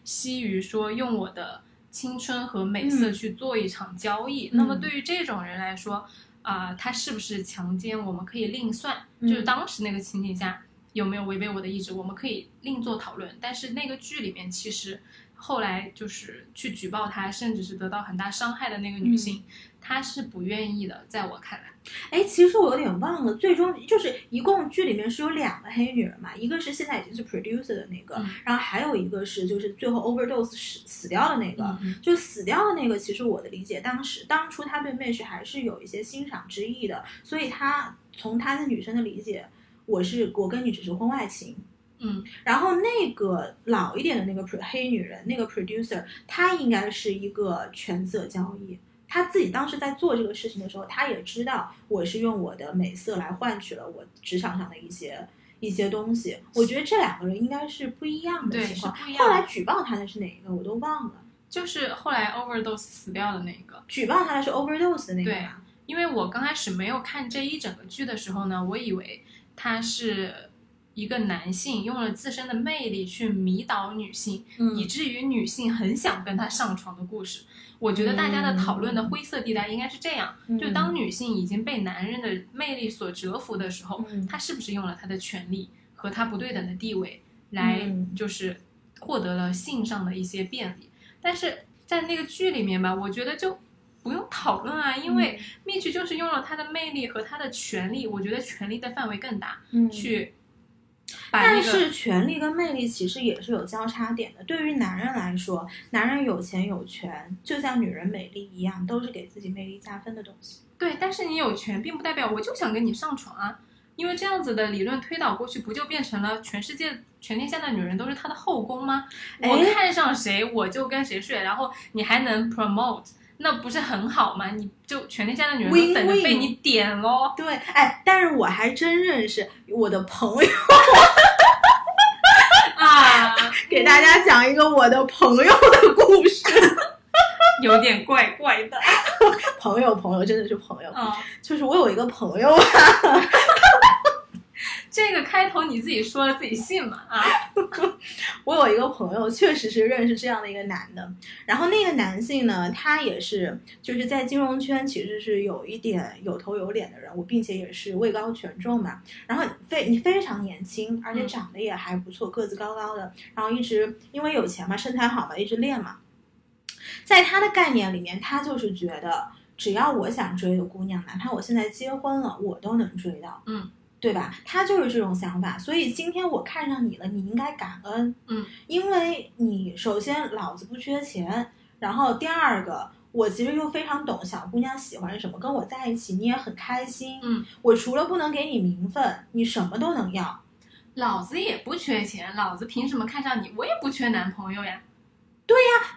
惜于说用我的青春和美色嗯去做一场交易。嗯那么对于这种人来说，啊、他是不是强奸，我们可以另算，就是嗯当时那个情景下有没有违背我的意志，我们可以另做讨论。但是那个剧里面其实。后来就是去举报他，甚至是得到很大伤害的那个女性，她是不愿意的。在我看来，哎，其实我有点忘了，最终就是一共剧里面是有两个黑女人嘛，一个是现在已经是 producer 的那个，嗯然后还有一个是就是最后 overdose 死死掉的那个。嗯就死掉的那个，其实我的理解，当时当初他对 Mitch 还是有一些欣赏之意的，所以他从他的女生的理解，我是我跟你只是婚外情。嗯然后那个老一点的那个黑女人，那个 producer，她应该是一个权色交易。她自己当时在做这个事情的时候，他也知道我是用我的美色来换取了我职场上的一些一些东西。我觉得这两个人应该是不一样的对情况。是不一样的后来举报他的是哪一个，我都忘了。就是后来 overdose 死掉的那个。举报他的是 overdose 的那个对吧？因为我刚开始没有看这一整个剧的时候呢，我以为他是一个男性用了自身的魅力去迷倒女性，嗯。以至于女性很想跟他上床的故事。我觉得大家的讨论的灰色地带应该是这样：嗯。就当女性已经被男人的魅力所折服的时候，嗯。她是不是用了她的权利和她不对等的地位来嗯。就是获得了性上的一些便利？但是在那个剧里面吧，我觉得就不用讨论啊，因为蜜剧就是用了他的魅力和他的权利，我觉得权力的范围更大，嗯。去但是权力跟魅力其实也是有交叉点的。对于男人来说，男人有钱有权，就像女人美丽一样，都是给自己魅力加分的东西。对，但是你有权，并不代表我就想跟你上床啊，因为这样子的理论推导过去，不就变成了全世界全天下的女人都是他的后宫吗？哎我看上谁我就跟谁睡，然后你还能 promote，那不是很好吗？你就全天下的女人等着被你点喽。对，哎，但是我还真认识我的朋友，[LAUGHS] 啊，[LAUGHS] 给大家讲一个我的朋友的故事。[LAUGHS] 有点怪怪的。朋友，朋友，真的是朋友。嗯，就是我有一个朋友啊，这个开头你自己说了自己信吗？啊，[LAUGHS] 我有一个朋友，确实是认识这样的一个男的。然后那个男性呢，他也是就是在金融圈其实是有一点有头有脸的人物，并且也是位高权重嘛。然后非你非常年轻，而且嗯长得也还不错，个子高高的。然后一直因为有钱嘛，身材好嘛，一直练嘛。在他的概念里面，他就是觉得只要我想追的姑娘，哪怕我现在结婚了，我都能追到。嗯。对吧？他就是这种想法，所以今天我看上你了，你应该感恩，嗯，因为你首先老子不缺钱，然后第二个，我其实又非常懂小姑娘喜欢什么，跟我在一起你也很开心，嗯，我除了不能给你名分，你什么都能要，老子也不缺钱，老子凭什么看上你？我也不缺男朋友呀。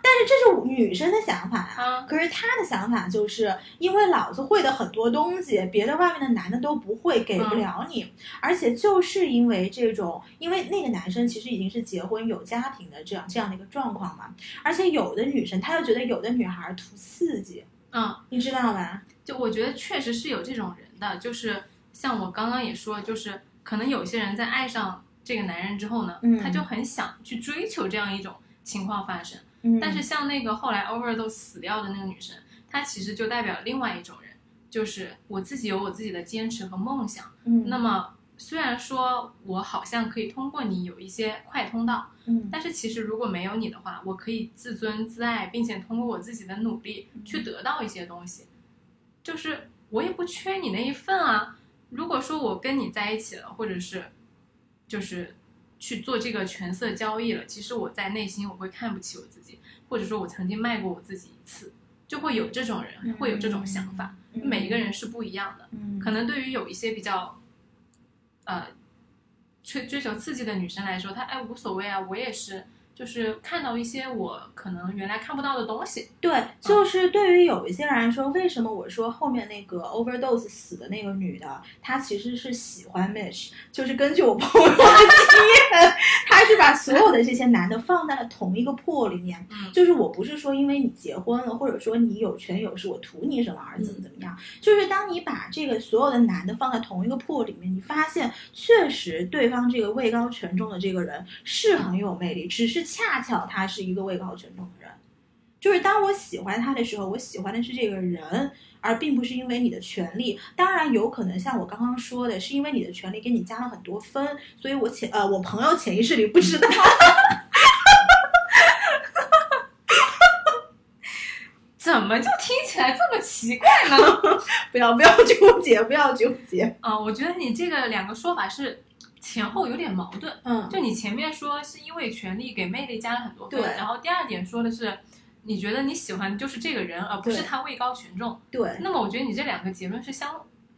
但是这是女生的想法呀、啊，可是她的想法就是因为老子会的很多东西，别的外面的男的都不会，给不了你。而且就是因为这种，因为那个男生其实已经是结婚有家庭的这样这样的一个状况嘛。而且有的女生，她又觉得有的女孩图刺激，嗯，你知道吧？就我觉得确实是有这种人的，就是像我刚刚也说，就是可能有些人在爱上这个男人之后呢，嗯他就很想去追求这样一种情况发生。嗯，但是像那个后来 overdose 死掉的那个女生，她其实就代表另外一种人，就是我自己有我自己的坚持和梦想。嗯，那么虽然说我好像可以通过你有一些快通道，嗯但是其实如果没有你的话，我可以自尊自爱，并且通过我自己的努力去得到一些东西。就是我也不缺你那一份啊。如果说我跟你在一起了，或者是就是去做这个权色交易了，其实我在内心我会看不起我自己，或者说我曾经卖过我自己一次，就会有这种人会有这种想法。嗯每一个人是不一样的，嗯可能对于有一些比较，呃，追追求刺激的女生来说，她哎无所谓啊，我也是，就是看到一些我可能原来看不到的东西，对，就是对于有一些人来说，为什么我说后面那个 overdose 死的那个女的，她其实是喜欢 Mitch，就是根据我朋友的经验，她是把所有的这些男的放在了同一个破里面。嗯就是我不是说因为你结婚了，或者说你有权有势，我图你什么而怎么怎么样，就是当你把这个所有的男的放在同一个破里面，你发现确实对方这个位高权重的这个人是很有魅力，只是恰巧他是一个位高权重的人。就是当我喜欢他的时候，我喜欢的是这个人，而并不是因为你的权利。当然，有可能像我刚刚说的，是因为你的权利给你加了很多分，所以我潜呃，我朋友潜意识里不知道。[LAUGHS] 怎么就听起来这么奇怪呢？[LAUGHS] 不要不要纠结，不要纠结。啊、我觉得你这个两个说法是前后有点矛盾。嗯，就你前面说是因为权力给魅力加了很多分，对然后第二点说的是你觉得你喜欢的就是这个人，而不是他位高权重。对。那么我觉得你这两个结论是相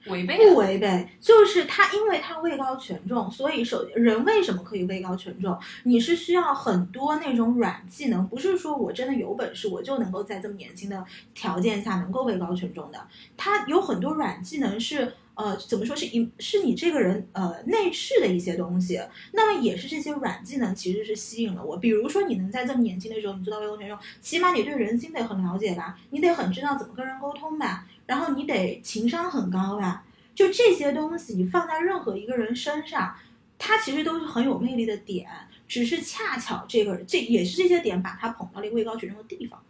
违背的不。违背，就是他，因为他位高权重，所以首人为什么可以位高权重？你是需要很多那种软技能，不是说我真的有本事，我就能够在这么年轻的条件下能够位高权重的。他有很多软技能是。呃，怎么说是一是你这个人呃内饰的一些东西，那么也是这些软技能其实是吸引了我。比如说你能在这么年轻的时候你做到位高权重，起码你对人心得很了解吧，你得很知道怎么跟人沟通吧，然后你得情商很高吧，就这些东西，你放在任何一个人身上，他其实都是很有魅力的点，只是恰巧这个这也是这些点把他捧到了一个位高权重的地方。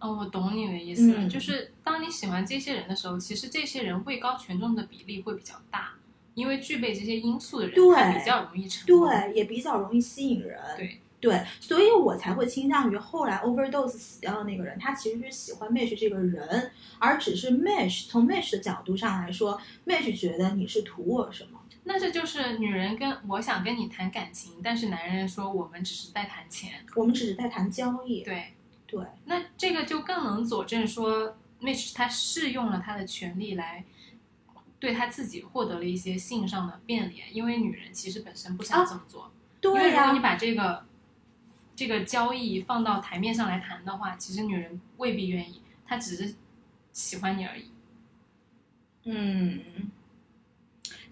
哦，我懂你的意思了，嗯就是当你喜欢这些人的时候，其实这些人位高权重的比例会比较大，因为具备这些因素的人，对他比较容易成功。对，也比较容易吸引人。对对，所以我才会倾向于后来 overdose 死掉的那个人，他其实是喜欢 Mesh 这个人，而只是 Mesh 从 Mesh 的角度上来说，Mesh 觉得你是图我什么。那这就是女人跟我想跟你谈感情，但是男人说我们只是在谈钱。我们只是在谈交易。对，对那这个就更能佐证说，Mitch 他是用了他的权利来对他自己获得了一些性上的便利，因为女人其实本身不想这么做。因为对呀、如果你把这个这个交易放到台面上来谈的话，其实女人未必愿意，她只是喜欢你而已。嗯，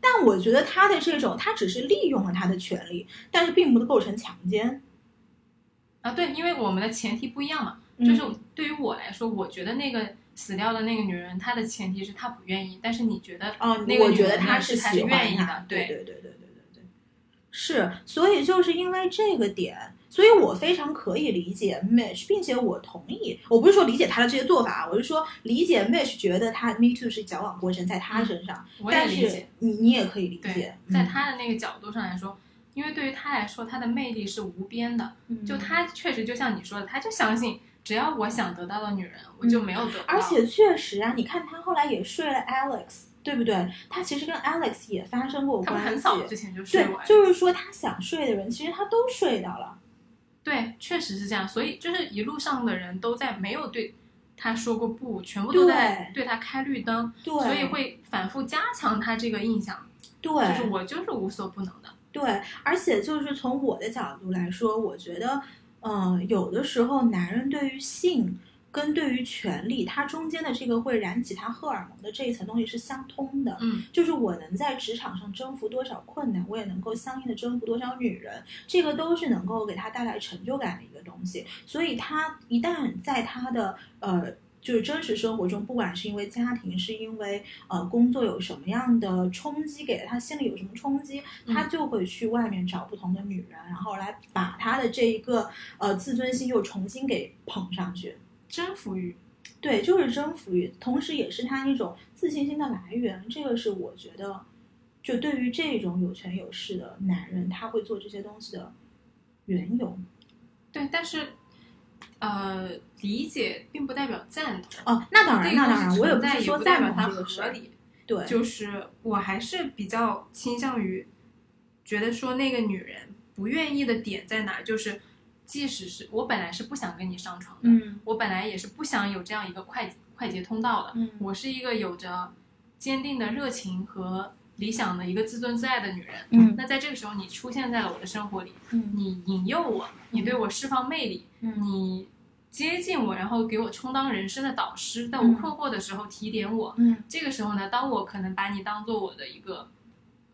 但我觉得他的这种，他只是利用了他的权利，但是并不构成强奸。啊，对，因为我们的前提不一样嘛。嗯就是对于我来说，我觉得那个死掉的那个女人，她的前提是她不愿意，但是你觉得哦，那个我觉得女人呢他是她是喜欢他愿意的，对对对对对对对，是，所以就是因为这个点，所以我非常可以理解 Mitch，并且我同意，我不是说理解他的这些做法，我是说理解 Mitch 觉得他 Me Too 是矫枉过正在他身上，但是。你你也可以理解，，在他的那个角度上来说，因为对于他来说，他的魅力是无边的。嗯就他确实就像你说的，他就相信只要我想得到的女人，我就没有得不到。而且确实啊，你看他后来也睡了 Alex，对不对？他其实跟 Alex 也发生过他们关系，很早之前就睡对，，就是说他想睡的人，其实他都睡到了。对，确实是这样。所以就是一路上的人都在没有对他说过不，全部都在对他开绿灯，对，所以会反复加强他这个印象，对，就是我就是无所不能的。对，而且就是从我的角度来说，我觉得，嗯、有的时候男人对于性跟对于权力，它中间的这个会燃起他荷尔蒙的这一层东西是相通的。嗯，就是我能在职场上征服多少困难，我也能够相应的征服多少女人，这个都是能够给他带来成就感的一个东西。所以他一旦在他的呃。就是真实生活中，不管是因为家庭，是因为呃工作有什么样的冲击，给了他心里有什么冲击，他就会去外面找不同的女人，然后来把他的这一个呃自尊心又重新给捧上去。征服欲。对，就是征服欲，同时也是他一种自信心的来源。这个是我觉得，就对于这种有权有势的男人，他会做这些东西的缘由。对，但是呃，理解并不代表赞同。哦，那当然，那当然，我也不说代表它。合理。对，就是我还是比较倾向于觉得说那个女人不愿意的点在哪，就是即使是我本来是不想跟你上床的，嗯我本来也是不想有这样一个快快捷通道的，嗯我是一个有着坚定的热情和理想的一个自尊自爱的女人。嗯。那在这个时候，你出现在了我的生活里，嗯。你引诱我，你对我释放魅力，嗯。你接近我，然后给我充当人生的导师，在我嗯。困惑的时候提点我。嗯。这个时候呢，当我可能把你当做我的一个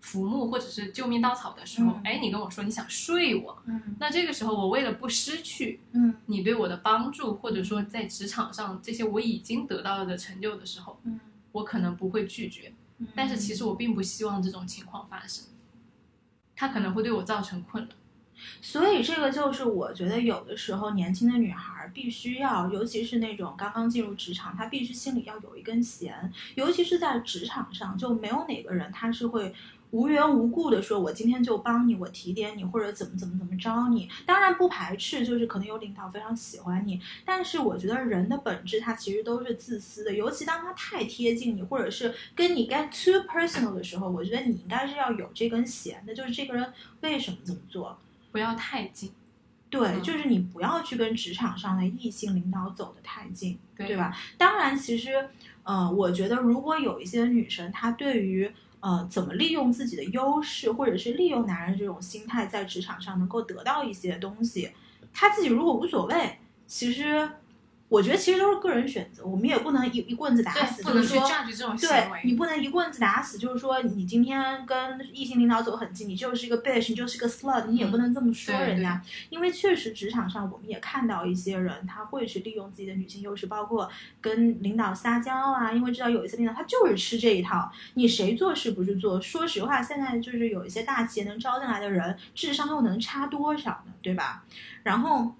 浮木或者是救命稻草的时候嗯，哎、你跟我说你想睡我，嗯。那这个时候我为了不失去嗯。你对我的帮助，或者说在职场上这些我已经得到了的成就的时候，嗯。我可能不会拒绝，嗯，但是其实我并不希望这种情况发生，它可能会对我造成困扰。所以这个就是我觉得有的时候年轻的女孩必须要，尤其是那种刚刚进入职场，她必须心里要有一根弦，尤其是在职场上，就没有哪个人他是会。无缘无故的说，我今天就帮你，我提点你，或者怎么怎么怎么着你。当然不排斥，就是可能有领导非常喜欢你，但是我觉得人的本质他其实都是自私的，尤其当他太贴近你，或者是跟你 get too personal 的时候，我觉得你应该是要有这根弦的，就是这个人为什么这么做。不要太近，对，嗯就是你不要去跟职场上的异性领导走得太近，对对吧？当然，其实，呃，我觉得如果有一些女生，她对于呃怎么利用自己的优势，或者是利用男人这种心态，在职场上能够得到一些东西，他自己如果无所谓，其实我觉得其实都是个人选择，我们也不能一一棍子打死，不能去就是说。judge 这种行对你。不能一棍子打死，就是说你今天跟异性领导走很近，你就是一个 bitch，你就是个 slut，你也不能这么说人家，因为确实职场上我们也看到一些人他会去利用自己的女性优势，包括跟领导撒娇啊，因为知道有一些领导他就是吃这一套，你谁做事不是做？说实话，现在就是有一些大企业能招进来的人，智商又能差多少呢？对吧？然后。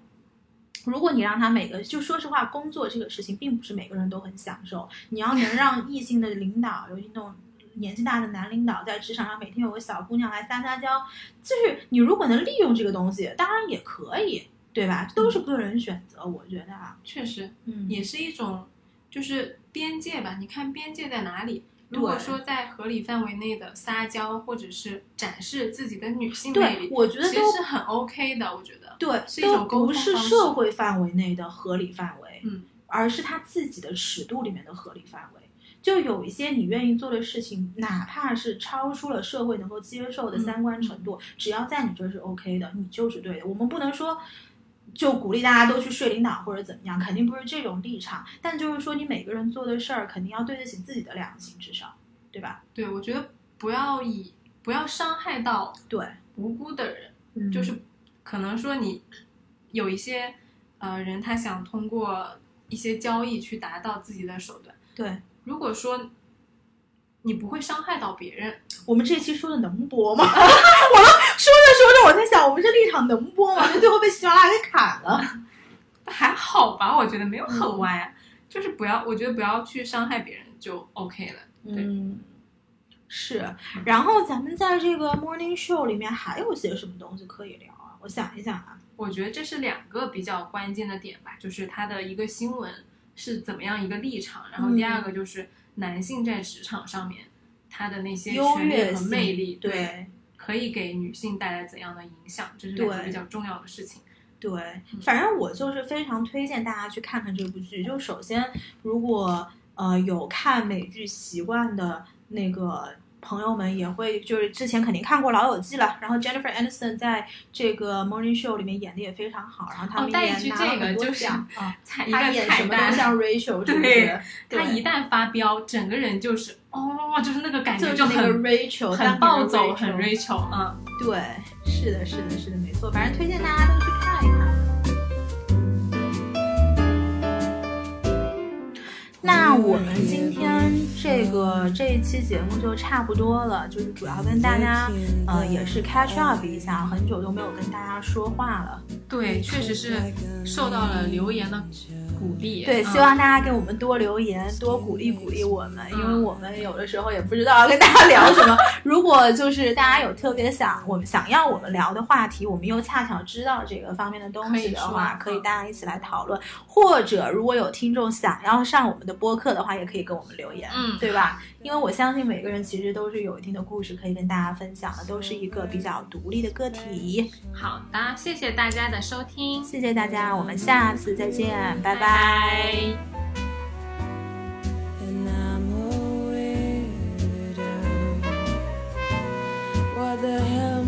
如果你让他每个，就说实话，工作这个事情并不是每个人都很享受。你要能让异性的领导，尤其那种年纪大的男领导，在职场上每天有个小姑娘来撒撒娇，就是你如果能利用这个东西，当然也可以，对吧？都是个人选择，我觉得啊，确实，嗯，也是一种就是边界吧。你看边界在哪里？如果说在合理范围内的撒娇，或者是展示自己的女性魅对力，，我觉得都是很 OK 的。我觉得，对，是一种都沟通不是社会范围内的合理范围，嗯，而是他自己的尺度里面的合理范围。就有一些你愿意做的事情，哪怕是超出了社会能够接受的嗯三观程度，只要在你这儿是 OK 的，你就是对的。我们不能说就鼓励大家都去睡领导或者怎么样，肯定不是这种立场。但就是说，你每个人做的事儿，肯定要对得起自己的良心，至少，对吧？对我觉得不要以不要伤害到对，无辜的人，嗯就是可能说你有一些呃人，他想通过一些交易去达到自己的手段。对。如果说你不会伤害到别人，我们这期说的能播吗？[LAUGHS] 我们说着说着，我在想，我们这立场能播吗？那最后被喜马拉雅给砍了。还好吧？我觉得没有嗯很歪啊，就是不要，我觉得不要去伤害别人就 OK 了。对嗯，是。然后咱们在这个 morning show 里面还有些什么东西可以聊啊？我想一想啊。我觉得这是两个比较关键的点吧，就是它的一个新闻是怎么样一个立场，然后第二个就是男性在职场上面他的那些优权利和魅力，对可以给女性带来怎样的影响，这是两个对比较重要的事情。对，嗯反正我就是非常推荐大家去看看这部剧。就首先，如果呃有看美剧习惯的那个朋友们，也会就是之前肯定看过《老友记》了。然后 Jennifer Aniston 在这个 Morning Show 里面演的也非常好，然后他们一也拿了句这个很多就是奖啊。彩一他演什么都，像 Rachel，是不对是？他一旦发飙，整个人就是哦，就是那个感觉就很 Rachel，很暴走，很 Rachel Rachel，嗯。对，是的，是的，是的，没错。反正推荐大家都去看。那我们今天这个这一期节目就差不多了，就是主要跟大家，呃，也是 catch up 一下，很久都没有跟大家说话了。对，确实是受到了留言的鼓励。对，嗯希望大家给我们多留言，多鼓励鼓励我们，因为我们有的时候也不知道要跟大家聊什么。[LAUGHS] 如果就是大家有特别想我们想要我们聊的话题，我们又恰巧知道这个方面的东西的话，可以大家一起来讨论。或者如果有听众想要上我们的播客的话，也可以跟我们留言，嗯对吧？因为我相信每个人其实都是有一定的故事可以跟大家分享的，都是一个比较独立的个体。好的，谢谢大家的收听，谢谢大家，我们下次再见，拜拜. What the hell